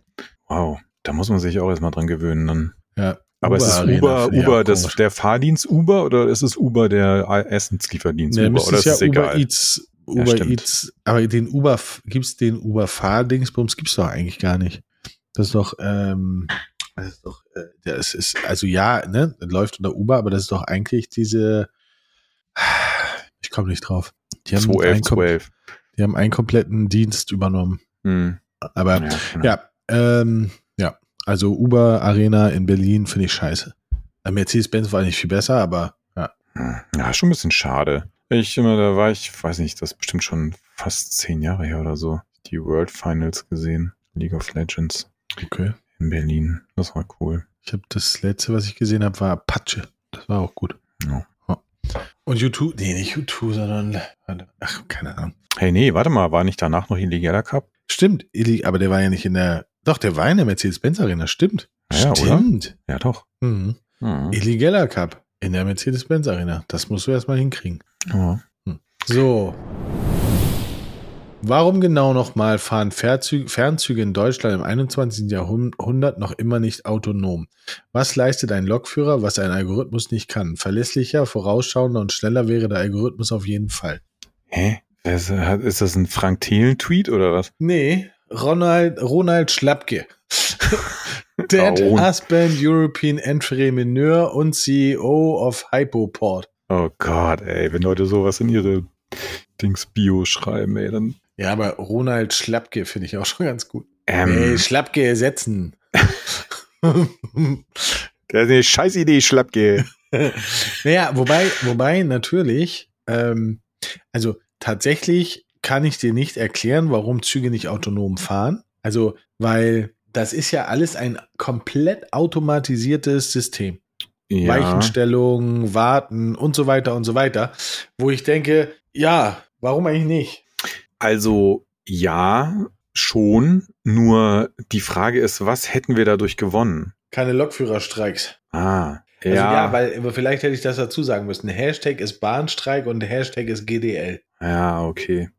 Wow, da muss man sich auch erstmal dran gewöhnen dann. Ja. Aber Uber ist es Uber, Uber das, der Fahrdienst Uber oder ist es Uber der Essenslieferdienst nee, Uber? Oder ist ja es egal? Uber Eats, Uber ja, Eats, aber den Uber, gibt's den Uber Fahrdingsbums gibt's doch eigentlich gar nicht. Das ist doch, ähm, das ist doch, äh, das ist, also ja, ne, läuft unter Uber, aber das ist doch eigentlich diese, ich komme nicht drauf. Die haben, 211, einen, 12. die haben einen kompletten Dienst übernommen. Hm. Aber ja, genau. ja, ähm, ja, also Uber Arena in Berlin finde ich scheiße. Äh, Mercedes-Benz war nicht viel besser, aber ja. Hm. Ja, schon ein bisschen schade. Ich immer, da war ich, weiß nicht, das ist bestimmt schon fast zehn Jahre her oder so, die World Finals gesehen. League of Legends. Okay. In Berlin. Das war cool. Ich habe das letzte, was ich gesehen habe, war Apache. Das war auch gut. Ja. Und YouTube, nee, nicht YouTube, sondern, ach, keine Ahnung. Hey, nee, warte mal, war nicht danach noch illegaler Cup? Stimmt, aber der war ja nicht in der, doch, der war in der Mercedes-Benz Arena, stimmt. Ja, stimmt. Oder? Ja, doch. Mhm. Mhm. Illegaler Cup in der Mercedes-Benz Arena. Das musst du erstmal hinkriegen. Ja. Hm. So. Warum genau nochmal fahren Fernzüge, Fernzüge in Deutschland im 21. Jahrhundert noch immer nicht autonom? Was leistet ein Lokführer, was ein Algorithmus nicht kann? Verlässlicher, vorausschauender und schneller wäre der Algorithmus auf jeden Fall. Hä? Ist das ein Frank Thelen-Tweet oder was? Nee, Ronald, Ronald Schlappke. Dead oh. Husband, European Entrepreneur und CEO of Hypoport. Oh Gott, ey, wenn Leute sowas in ihre Dings Bio schreiben, ey, dann ja, aber Ronald Schlappke finde ich auch schon ganz gut. Ähm. Nee, Schlappke ersetzen. das ist eine scheiß Idee, Schlappke. naja, wobei, wobei natürlich, ähm, also tatsächlich kann ich dir nicht erklären, warum Züge nicht autonom fahren. Also, weil das ist ja alles ein komplett automatisiertes System. Ja. Weichenstellung, Warten und so weiter und so weiter. Wo ich denke, ja, warum eigentlich nicht? Also ja, schon. Nur die Frage ist, was hätten wir dadurch gewonnen? Keine Lokführerstreiks. Ah. Also ja. ja, weil vielleicht hätte ich das dazu sagen müssen. Hashtag ist Bahnstreik und Hashtag ist GDL. Ja, okay.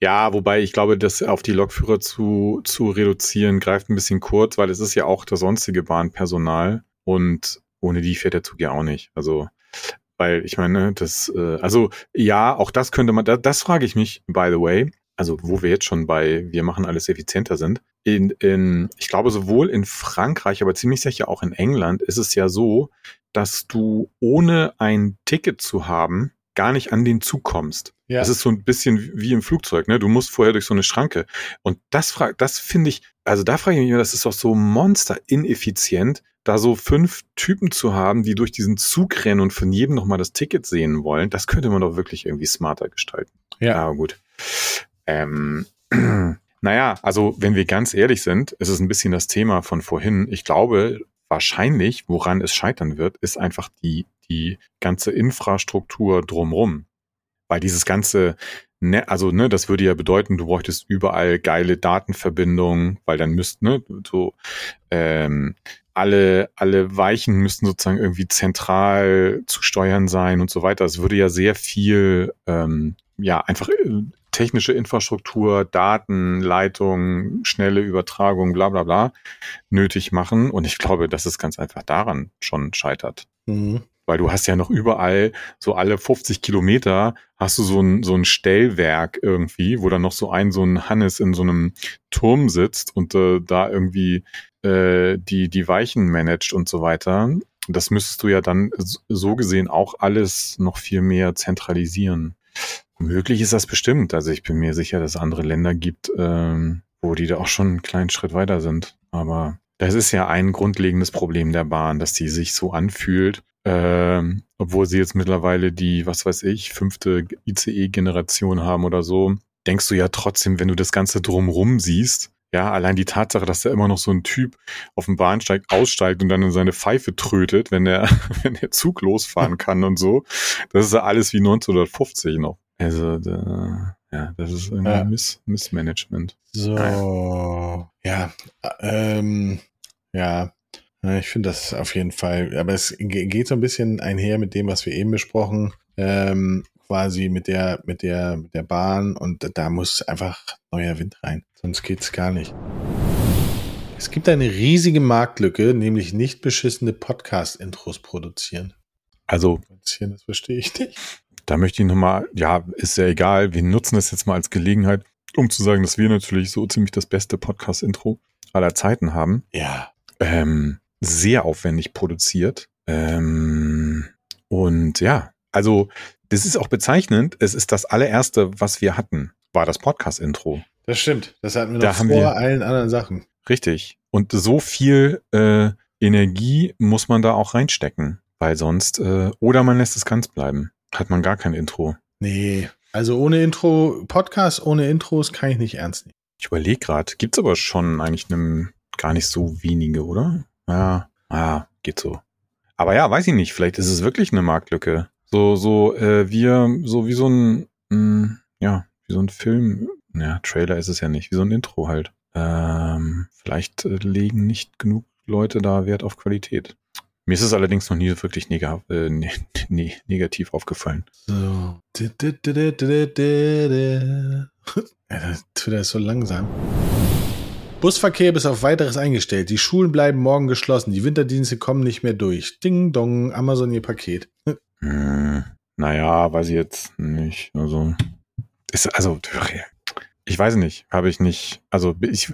Ja, wobei ich glaube, das auf die Lokführer zu, zu reduzieren greift ein bisschen kurz, weil es ist ja auch das sonstige Bahnpersonal und ohne die fährt der Zug ja auch nicht. Also weil ich meine, das, äh, also ja, auch das könnte man, da, das frage ich mich, by the way, also wo wir jetzt schon bei wir machen alles effizienter sind. In, in, ich glaube, sowohl in Frankreich, aber ziemlich sicher auch in England ist es ja so, dass du ohne ein Ticket zu haben, gar nicht an den Zug kommst. Ja. Das ist so ein bisschen wie im Flugzeug, ne? Du musst vorher durch so eine Schranke. Und das frag, das finde ich, also da frage ich mich, das ist doch so monster ineffizient, da so fünf Typen zu haben, die durch diesen Zug rennen und von jedem nochmal das Ticket sehen wollen, das könnte man doch wirklich irgendwie smarter gestalten. Ja. Aber gut. Ähm, naja, also wenn wir ganz ehrlich sind, ist es ein bisschen das Thema von vorhin. Ich glaube, wahrscheinlich, woran es scheitern wird, ist einfach die, die ganze Infrastruktur drumrum. Weil dieses ganze, ne, also ne, das würde ja bedeuten, du bräuchtest überall geile Datenverbindungen, weil dann müsst, ne, so ähm, alle, alle Weichen müssten sozusagen irgendwie zentral zu steuern sein und so weiter. Es würde ja sehr viel, ähm, ja, einfach äh, technische Infrastruktur, Daten, Leitung, schnelle Übertragung, bla bla bla nötig machen. Und ich glaube, dass es ganz einfach daran schon scheitert. Mhm. Weil du hast ja noch überall, so alle 50 Kilometer, hast du so ein, so ein Stellwerk irgendwie, wo dann noch so ein, so ein Hannes in so einem Turm sitzt und äh, da irgendwie äh, die, die Weichen managt und so weiter. Das müsstest du ja dann so gesehen auch alles noch viel mehr zentralisieren. Möglich ist das bestimmt. Also ich bin mir sicher, dass es andere Länder gibt, ähm, wo die da auch schon einen kleinen Schritt weiter sind. Aber das ist ja ein grundlegendes Problem der Bahn, dass die sich so anfühlt, ähm, obwohl sie jetzt mittlerweile die, was weiß ich, fünfte ICE-Generation haben oder so, denkst du ja trotzdem, wenn du das Ganze drumrum siehst, ja, allein die Tatsache, dass da immer noch so ein Typ auf dem Bahnsteig aussteigt und dann in seine Pfeife trötet, wenn der, wenn der Zug losfahren kann und so, das ist ja alles wie 1950 noch. Also, da, ja, das ist irgendwie ja. Miss, Missmanagement. So, ja, ja ähm, ja, ich finde das auf jeden Fall, aber es geht so ein bisschen einher mit dem, was wir eben besprochen, ähm, quasi mit der, mit der, mit der Bahn und da muss einfach neuer Wind rein, sonst geht's gar nicht. Es gibt eine riesige Marktlücke, nämlich nicht beschissene Podcast-Intros produzieren. Also, das verstehe ich nicht. Da möchte ich nochmal, ja, ist ja egal, wir nutzen das jetzt mal als Gelegenheit, um zu sagen, dass wir natürlich so ziemlich das beste Podcast-Intro aller Zeiten haben. Ja. Ähm, sehr aufwendig produziert. Ähm, und ja, also das ist auch bezeichnend. Es ist das allererste, was wir hatten, war das Podcast-Intro. Das stimmt. Das hatten wir da noch vor wir, allen anderen Sachen. Richtig. Und so viel äh, Energie muss man da auch reinstecken, weil sonst, äh, oder man lässt es ganz bleiben. Hat man gar kein Intro. Nee, also ohne Intro, Podcast ohne Intros kann ich nicht ernst nehmen. Ich überlege gerade, gibt es aber schon eigentlich einem gar nicht so wenige, oder? Ja, ja, geht so. Aber ja, weiß ich nicht, vielleicht ist es wirklich eine Marktlücke. So, so, äh, wir, so wie so ein, mh, hm, ja, wie so ein Film, ja, Trailer ist es ja nicht, wie so ein Intro halt. Ähm, vielleicht äh, legen nicht genug Leute da Wert auf Qualität. Mir ist es allerdings noch nie wirklich neg äh, ne ne negativ aufgefallen. So. Ja, Twitter ist so langsam. Busverkehr bis auf weiteres eingestellt. Die Schulen bleiben morgen geschlossen. Die Winterdienste kommen nicht mehr durch. Ding dong, Amazon ihr Paket. Hm, naja, weiß ich jetzt nicht. Also, ist, also, ich weiß nicht, habe ich nicht. Also, ich,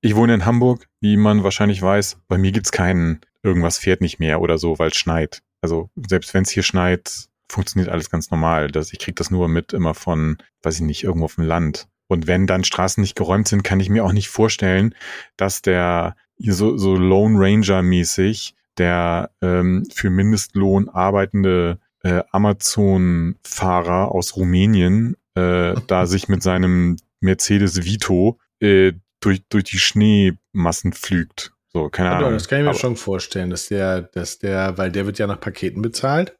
ich wohne in Hamburg, wie man wahrscheinlich weiß. Bei mir gibt's keinen, irgendwas fährt nicht mehr oder so, weil es schneit. Also, selbst wenn es hier schneit, funktioniert alles ganz normal. Das, ich krieg das nur mit immer von, weiß ich nicht, irgendwo auf dem Land. Und wenn dann Straßen nicht geräumt sind, kann ich mir auch nicht vorstellen, dass der so, so Lone Ranger mäßig der ähm, für Mindestlohn arbeitende äh, Amazon-Fahrer aus Rumänien äh, da sich mit seinem Mercedes Vito äh, durch, durch die Schneemassen pflügt. So, keine Ahnung. Das kann ich mir Aber, schon vorstellen, dass der, dass der, weil der wird ja nach Paketen bezahlt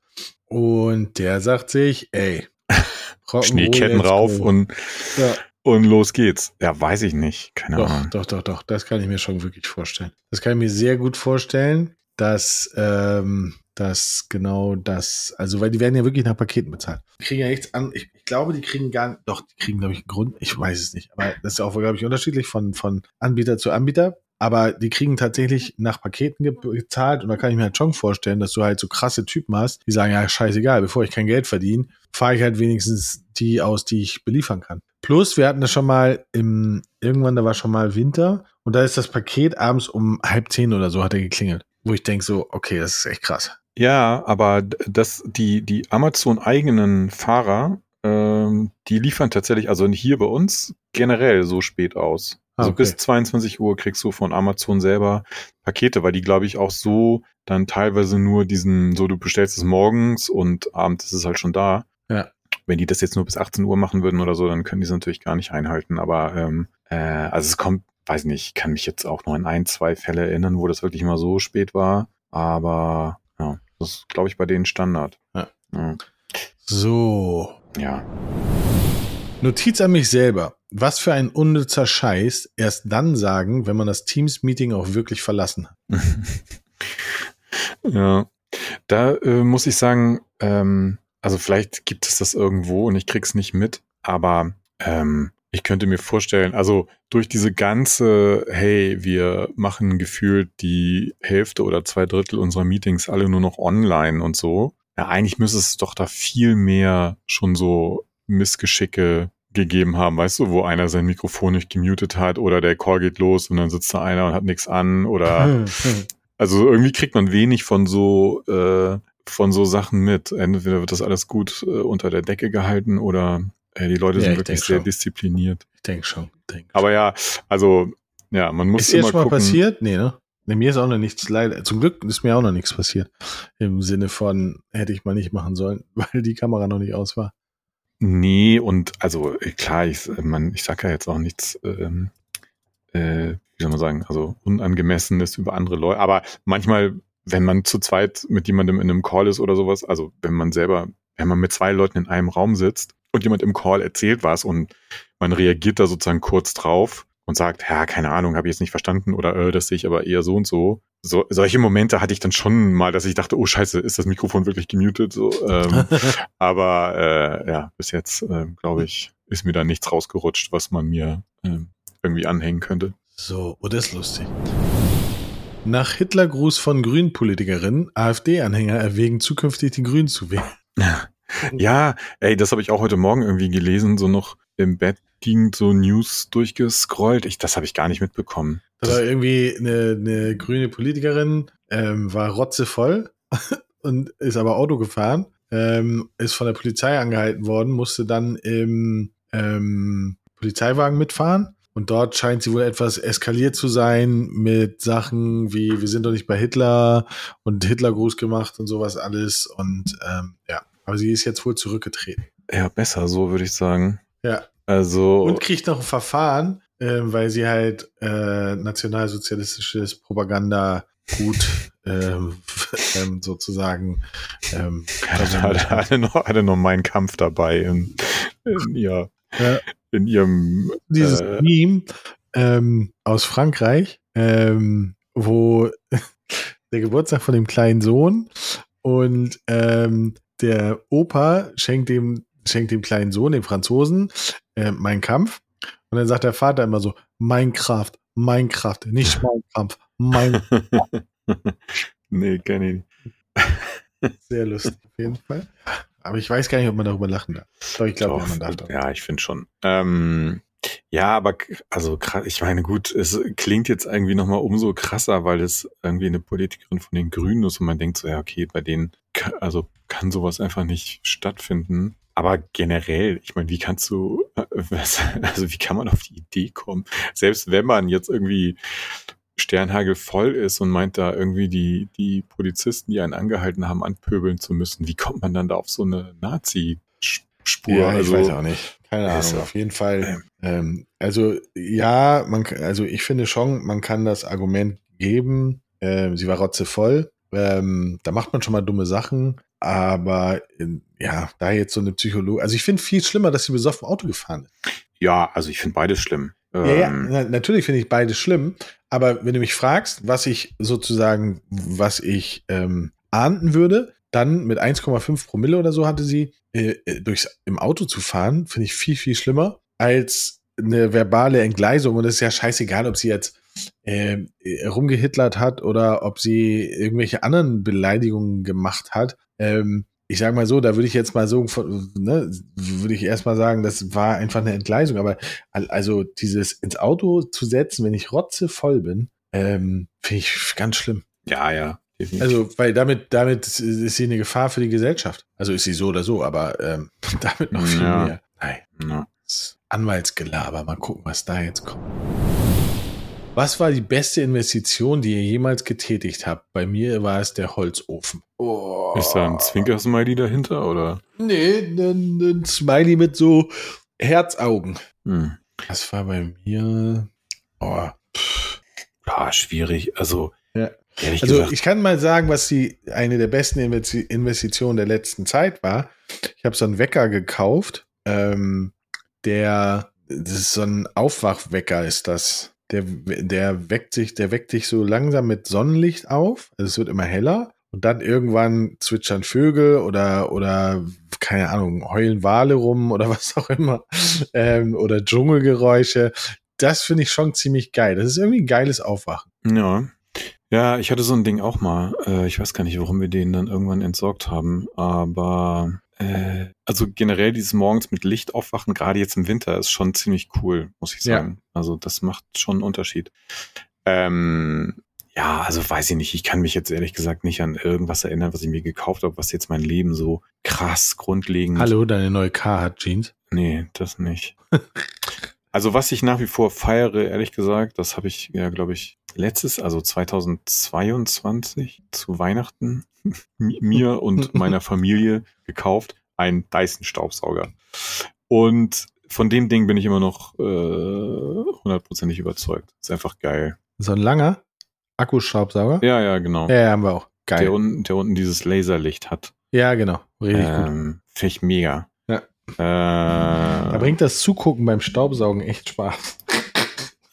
und der sagt sich, ey, Schneeketten rauf und ja. Und los geht's. Ja, weiß ich nicht. Keine doch, Ahnung. Doch, doch, doch. Das kann ich mir schon wirklich vorstellen. Das kann ich mir sehr gut vorstellen, dass, ähm, dass genau das, also weil die werden ja wirklich nach Paketen bezahlt. Die kriegen ja nichts an. Ich, ich glaube, die kriegen gar nicht, doch, die kriegen, glaube ich, einen Grund. Ich weiß es nicht. Aber das ist auch, glaube ich, unterschiedlich von, von Anbieter zu Anbieter. Aber die kriegen tatsächlich nach Paketen gezahlt und da kann ich mir halt schon vorstellen, dass du halt so krasse Typen hast, die sagen, ja, scheißegal, bevor ich kein Geld verdiene, fahre ich halt wenigstens die aus, die ich beliefern kann. Plus, wir hatten das schon mal im, irgendwann, da war schon mal Winter und da ist das Paket abends um halb zehn oder so hat er geklingelt. Wo ich denke so, okay, das ist echt krass. Ja, aber das, die, die Amazon-eigenen Fahrer, ähm, die liefern tatsächlich, also hier bei uns generell so spät aus. Ah, also okay. bis 22 Uhr kriegst du von Amazon selber Pakete, weil die, glaube ich, auch so dann teilweise nur diesen, so du bestellst es morgens und abends ist es halt schon da. Ja. Wenn die das jetzt nur bis 18 Uhr machen würden oder so, dann können die es natürlich gar nicht einhalten. Aber ähm, äh, also es kommt, weiß nicht, ich kann mich jetzt auch nur an ein, zwei Fälle erinnern, wo das wirklich mal so spät war. Aber ja, das ist, glaube ich, bei denen Standard. Ja. ja. So. Ja. Notiz an mich selber. Was für ein unnützer Scheiß. Erst dann sagen, wenn man das Teams-Meeting auch wirklich verlassen hat. ja. Da äh, muss ich sagen, ähm, also vielleicht gibt es das irgendwo und ich krieg's nicht mit, aber ähm, ich könnte mir vorstellen, also durch diese ganze, hey, wir machen gefühlt die Hälfte oder zwei Drittel unserer Meetings alle nur noch online und so. Ja, eigentlich müsste es doch da viel mehr schon so Missgeschicke gegeben haben, weißt du, wo einer sein Mikrofon nicht gemutet hat oder der Call geht los und dann sitzt da einer und hat nichts an oder also irgendwie kriegt man wenig von so äh, von so Sachen mit. Entweder wird das alles gut äh, unter der Decke gehalten oder äh, die Leute ja, sind wirklich sehr schon. diszipliniert. Ich denke schon. Denk Aber ja, also ja, man muss Ist immer jetzt schon mal passiert? Nee, ne? Ne, mir ist auch noch nichts leider. Zum Glück ist mir auch noch nichts passiert. Im Sinne von, hätte ich mal nicht machen sollen, weil die Kamera noch nicht aus war. Nee, und also klar, ich, man, ich sag ja jetzt auch nichts, ähm, äh, wie soll man sagen, also unangemessenes über andere Leute. Aber manchmal, wenn man zu zweit mit jemandem in einem Call ist oder sowas, also wenn man selber, wenn man mit zwei Leuten in einem Raum sitzt und jemand im Call erzählt was und man reagiert da sozusagen kurz drauf, und sagt, ja, keine Ahnung, habe ich jetzt nicht verstanden oder äh, das sehe ich aber eher so und so. so. Solche Momente hatte ich dann schon mal, dass ich dachte, oh scheiße, ist das Mikrofon wirklich gemutet? So, ähm, aber äh, ja, bis jetzt, äh, glaube ich, ist mir da nichts rausgerutscht, was man mir äh, irgendwie anhängen könnte. So, oh, das ist lustig. Nach Hitlergruß von Grünpolitikerinnen, AfD-Anhänger erwägen zukünftig die Grünen zu wählen. Ja, ey, das habe ich auch heute Morgen irgendwie gelesen, so noch im Bett ging so News durchgescrollt. Ich, das habe ich gar nicht mitbekommen. Da war irgendwie eine, eine grüne Politikerin, ähm, war rotzevoll und ist aber Auto gefahren, ähm, ist von der Polizei angehalten worden, musste dann im ähm, Polizeiwagen mitfahren. Und dort scheint sie wohl etwas eskaliert zu sein mit Sachen wie, wir sind doch nicht bei Hitler und Hitlergruß gemacht und sowas alles. Und ähm, ja, aber sie ist jetzt wohl zurückgetreten. Ja, besser, so würde ich sagen. Ja. Also. Und kriegt noch ein Verfahren, äh, weil sie halt äh, nationalsozialistisches Propaganda gut ähm, ähm, sozusagen ähm, hatte, hatte, hatte, noch, hatte noch meinen Kampf dabei in, in, ihr, ja. in ihrem dieses äh, Meme ähm, aus Frankreich, ähm, wo der Geburtstag von dem kleinen Sohn und ähm, der Opa schenkt dem schenkt dem kleinen Sohn, dem Franzosen, äh, Mein Kampf. Und dann sagt der Vater immer so, Minecraft, Minecraft, nicht mein Kampf, mein Nee, kenne ich nicht. Sehr lustig, auf jeden Fall. Aber ich weiß gar nicht, ob man darüber lachen darf. Doch, ich glaube, man darf. Doch. Ja, ich finde schon. Ähm, ja, aber also ich meine, gut, es klingt jetzt irgendwie nochmal umso krasser, weil es irgendwie eine Politikerin von den Grünen ist und man denkt so, ja, okay, bei denen, also kann sowas einfach nicht stattfinden. Aber generell, ich meine, wie kannst du, äh, also wie kann man auf die Idee kommen? Selbst wenn man jetzt irgendwie Sternhagel voll ist und meint da irgendwie die, die Polizisten, die einen angehalten haben, anpöbeln zu müssen, wie kommt man dann da auf so eine Nazi-Spur? Ja, ich also, weiß auch nicht. Keine Ahnung, auf jeden Fall. Ähm, also ja, man, also ich finde schon, man kann das Argument geben, äh, sie war rotzevoll. Ähm, da macht man schon mal dumme Sachen, aber in, ja, da jetzt so eine Psychologie. Also ich finde viel schlimmer, dass sie besoffen Auto gefahren ist. Ja, also ich finde beides schlimm. Ja, ja ähm, na, natürlich finde ich beides schlimm. Aber wenn du mich fragst, was ich sozusagen, was ich ähm, ahnden würde, dann mit 1,5 Promille oder so hatte sie, äh, äh, durchs im Auto zu fahren, finde ich viel, viel schlimmer als eine verbale Entgleisung. Und es ist ja scheißegal, ob sie jetzt äh, rumgehitlert hat oder ob sie irgendwelche anderen Beleidigungen gemacht hat. Ähm, ich sage mal so, da würde ich jetzt mal so, ne, würde ich erstmal sagen, das war einfach eine Entgleisung. Aber also dieses ins Auto zu setzen, wenn ich rotze voll bin, ähm, finde ich ganz schlimm. Ja, ja. Definitiv. Also, weil damit, damit ist sie eine Gefahr für die Gesellschaft. Also ist sie so oder so, aber ähm, damit noch viel ja. mehr. Nein. Ja. Anwaltsgelaber. Mal gucken, was da jetzt kommt. Was war die beste Investition, die ihr jemals getätigt habt? Bei mir war es der Holzofen. Oh. Ist da ein Zwinker-Smiley dahinter, oder? Nee, ein, ein Smiley mit so Herzaugen. Hm. Das war bei mir. Oh. Ja, schwierig. Also, ja. also gesagt. ich kann mal sagen, was die eine der besten Investitionen der letzten Zeit war. Ich habe so einen Wecker gekauft. Ähm, der, das ist so ein Aufwachwecker, ist das der, der weckt sich, der weckt dich so langsam mit Sonnenlicht auf. Also es wird immer heller. Und dann irgendwann zwitschern Vögel oder, oder, keine Ahnung, heulen Wale rum oder was auch immer. Ähm, oder Dschungelgeräusche. Das finde ich schon ziemlich geil. Das ist irgendwie ein geiles Aufwachen. Ja. Ja, ich hatte so ein Ding auch mal. Äh, ich weiß gar nicht, warum wir den dann irgendwann entsorgt haben. Aber äh, also generell dieses morgens mit Licht aufwachen, gerade jetzt im Winter, ist schon ziemlich cool, muss ich sagen. Ja. Also das macht schon einen Unterschied. Ähm, ja, also weiß ich nicht. Ich kann mich jetzt ehrlich gesagt nicht an irgendwas erinnern, was ich mir gekauft habe, was jetzt mein Leben so krass grundlegend. Hallo, deine neue Carhartt Jeans? Nee, das nicht. also was ich nach wie vor feiere, ehrlich gesagt, das habe ich ja, glaube ich, letztes, also 2022 zu Weihnachten mir und meiner Familie gekauft, einen Dyson-Staubsauger. Und von dem Ding bin ich immer noch hundertprozentig äh, überzeugt. Ist einfach geil. So ein langer Akkustaubsauger? Ja, ja, genau. Ja, ja, haben wir auch. Geil. Der unten, der unten dieses Laserlicht hat. Ja, genau. Richtig ähm, gut. Finde ich mega. Ja. Äh, da bringt das Zugucken beim Staubsaugen echt Spaß.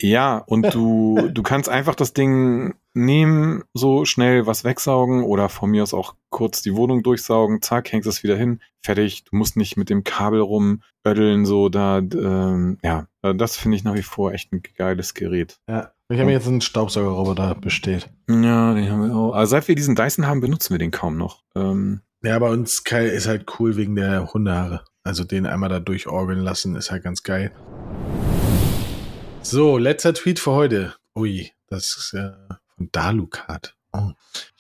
Ja, und du, du kannst einfach das Ding nehmen, so schnell was wegsaugen oder von mir aus auch kurz die Wohnung durchsaugen, zack, hängst es wieder hin, fertig. Du musst nicht mit dem Kabel rumödeln, so da, ähm, ja, das finde ich nach wie vor echt ein geiles Gerät. Ja, ich habe jetzt einen Staubsaugerroboter besteht. Ja, den haben wir auch. Also seit wir diesen Dyson haben, benutzen wir den kaum noch. Ähm, ja, bei uns ist halt cool wegen der Hundehaare. Also den einmal da durchorgeln lassen, ist halt ganz geil. So, letzter Tweet für heute. Ui, das ist äh, von Dalukat. Oh.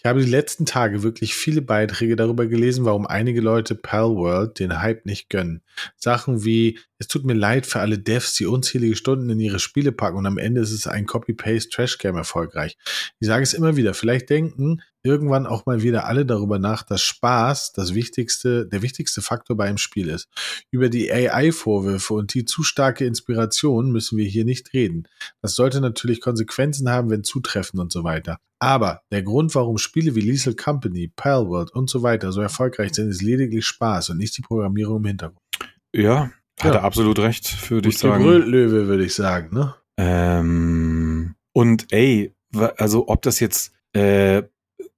Ich habe die letzten Tage wirklich viele Beiträge darüber gelesen, warum einige Leute Palworld den Hype nicht gönnen. Sachen wie, es tut mir leid für alle Devs, die unzählige Stunden in ihre Spiele packen und am Ende ist es ein Copy-Paste-Trash-Game erfolgreich. Ich sage es immer wieder, vielleicht denken irgendwann auch mal wieder alle darüber nach, dass Spaß das wichtigste, der wichtigste Faktor bei einem Spiel ist. Über die AI-Vorwürfe und die zu starke Inspiration müssen wir hier nicht reden. Das sollte natürlich Konsequenzen haben, wenn zutreffend und so weiter. Aber der Grund, warum Spiele wie Liesel Company, Palworld und so weiter so erfolgreich sind, ist lediglich Spaß und nicht die Programmierung im Hintergrund. Ja, hat ja. er absolut recht, würde ich sagen. Löwe, würde ich sagen, ne? Ähm, und ey, also ob das jetzt äh,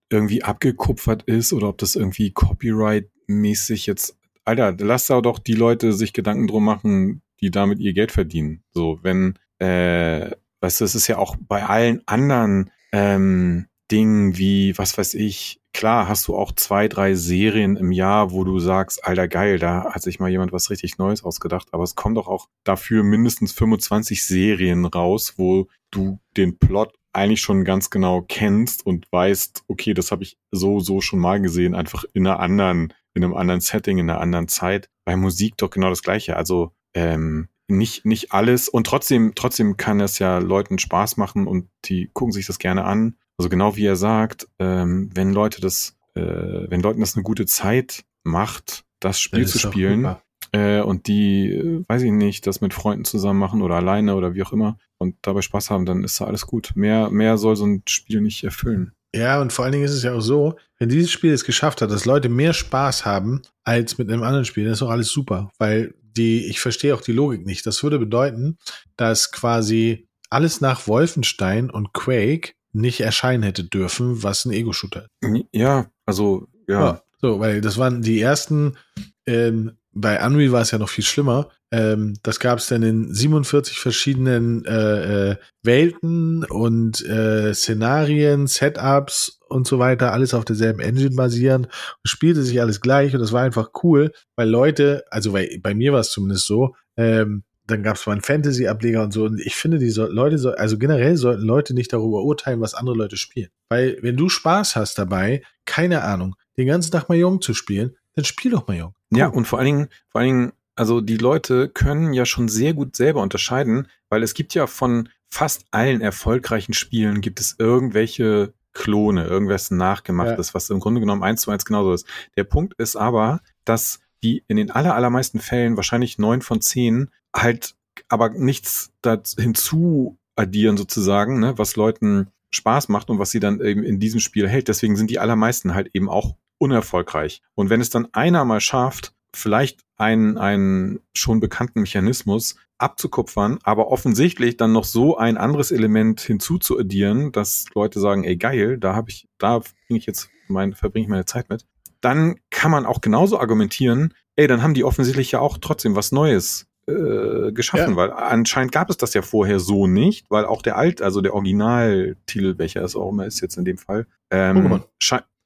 irgendwie abgekupfert ist oder ob das irgendwie Copyright-mäßig jetzt, Alter, lass da doch die Leute sich Gedanken drum machen, die damit ihr Geld verdienen. So, wenn, äh, weißt du, es ist ja auch bei allen anderen ähm, Dingen wie, was weiß ich, klar hast du auch zwei, drei Serien im Jahr, wo du sagst, alter geil, da hat sich mal jemand was richtig Neues ausgedacht, aber es kommen doch auch dafür mindestens 25 Serien raus, wo du den Plot eigentlich schon ganz genau kennst und weißt, okay, das habe ich so, so schon mal gesehen, einfach in einer anderen, in einem anderen Setting, in einer anderen Zeit. Bei Musik doch genau das Gleiche. Also ähm, nicht, nicht alles und trotzdem, trotzdem kann es ja Leuten Spaß machen und die gucken sich das gerne an. Also genau wie er sagt, ähm, wenn Leute das, äh, wenn Leuten das eine gute Zeit macht, das Spiel das zu spielen, äh, und die, äh, weiß ich nicht, das mit Freunden zusammen machen oder alleine oder wie auch immer und dabei Spaß haben, dann ist da alles gut. Mehr, mehr soll so ein Spiel nicht erfüllen. Ja, und vor allen Dingen ist es ja auch so, wenn dieses Spiel es geschafft hat, dass Leute mehr Spaß haben als mit einem anderen Spiel, dann ist doch alles super, weil die, ich verstehe auch die Logik nicht. Das würde bedeuten, dass quasi alles nach Wolfenstein und Quake nicht erscheinen hätte dürfen, was ein Ego-Shooter ist. Ja, also, ja. ja. So, weil das waren die ersten ähm, bei Unreal war es ja noch viel schlimmer. Ähm, das gab es dann in 47 verschiedenen äh, äh, Welten und äh, Szenarien, Setups und so weiter, alles auf derselben Engine basieren und spielte sich alles gleich und das war einfach cool, weil Leute, also bei, bei mir war es zumindest so, ähm, dann gab es mal einen Fantasy-Ableger und so. Und ich finde, die so, Leute, so, also generell sollten Leute nicht darüber urteilen, was andere Leute spielen. Weil, wenn du Spaß hast dabei, keine Ahnung, den ganzen Tag mal jung zu spielen, dann spiel doch mal jung. Cool. Ja, und vor allen Dingen, vor allen Dingen, also die Leute können ja schon sehr gut selber unterscheiden, weil es gibt ja von fast allen erfolgreichen Spielen gibt es irgendwelche Klone, irgendwas nachgemachtes, ja. was im Grunde genommen eins zu eins genauso ist. Der Punkt ist aber, dass die in den aller, allermeisten Fällen, wahrscheinlich neun von zehn, halt aber nichts hinzu addieren sozusagen, ne, was Leuten Spaß macht und was sie dann eben in diesem Spiel hält. Deswegen sind die allermeisten halt eben auch unerfolgreich. Und wenn es dann einer mal schafft, vielleicht einen, einen schon bekannten Mechanismus abzukupfern, aber offensichtlich dann noch so ein anderes Element hinzuzuaddieren, dass Leute sagen, ey geil, da habe ich, da bringe ich jetzt mein, verbringe ich meine Zeit mit, dann kann man auch genauso argumentieren, ey, dann haben die offensichtlich ja auch trotzdem was Neues äh, geschaffen, ja. weil anscheinend gab es das ja vorher so nicht, weil auch der Alt, also der Originaltitel, welcher es auch immer ist jetzt in dem Fall, ähm,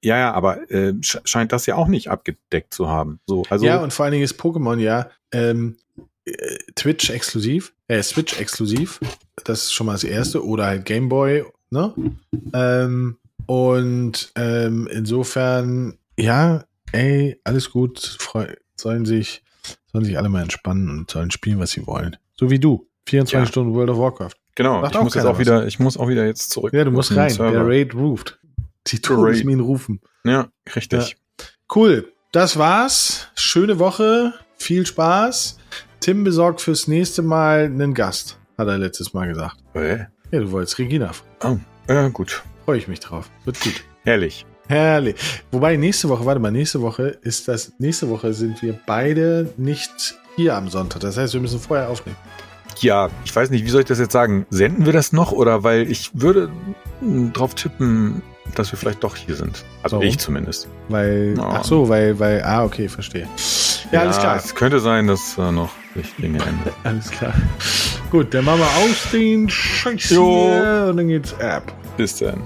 ja, ja, aber äh, scheint das ja auch nicht abgedeckt zu haben. So, also ja, und vor allen Dingen ist Pokémon ja ähm, äh, Twitch exklusiv, äh, Switch exklusiv. Das ist schon mal das erste. Oder halt Gameboy, ne? Ähm, und ähm, insofern, ja, ey, alles gut. Sollen sich, sollen sich alle mal entspannen und sollen spielen, was sie wollen. So wie du. 24 ja. Stunden World of Warcraft. Genau, Macht ich muss jetzt auch wieder, ich muss auch wieder jetzt zurück. Ja, du musst rein. Der Raid ruft. Die Raid. Todesminen rufen. Ja, richtig. Cool. Das war's. Schöne Woche. Viel Spaß. Tim besorgt fürs nächste Mal einen Gast, hat er letztes Mal gesagt. Äh, Ja, du wolltest Regina. Oh, ja, gut. Freue ich mich drauf. Wird gut. Herrlich. Herrlich. Wobei nächste Woche, warte mal, nächste Woche ist das, nächste Woche sind wir beide nicht hier am Sonntag. Das heißt, wir müssen vorher aufnehmen. Ja, ich weiß nicht, wie soll ich das jetzt sagen? Senden wir das noch oder weil ich würde mh, drauf tippen, dass wir vielleicht doch hier sind. Also Warum? ich zumindest. Weil, Oh. ach so, weil, weil, ah, okay, verstehe. Ja, alles klar. Es könnte sein, dass äh, noch sich Dinge ändern. Alles klar. Gut, dann machen wir aus den Scheiß hier und dann geht's ab. Bis dann.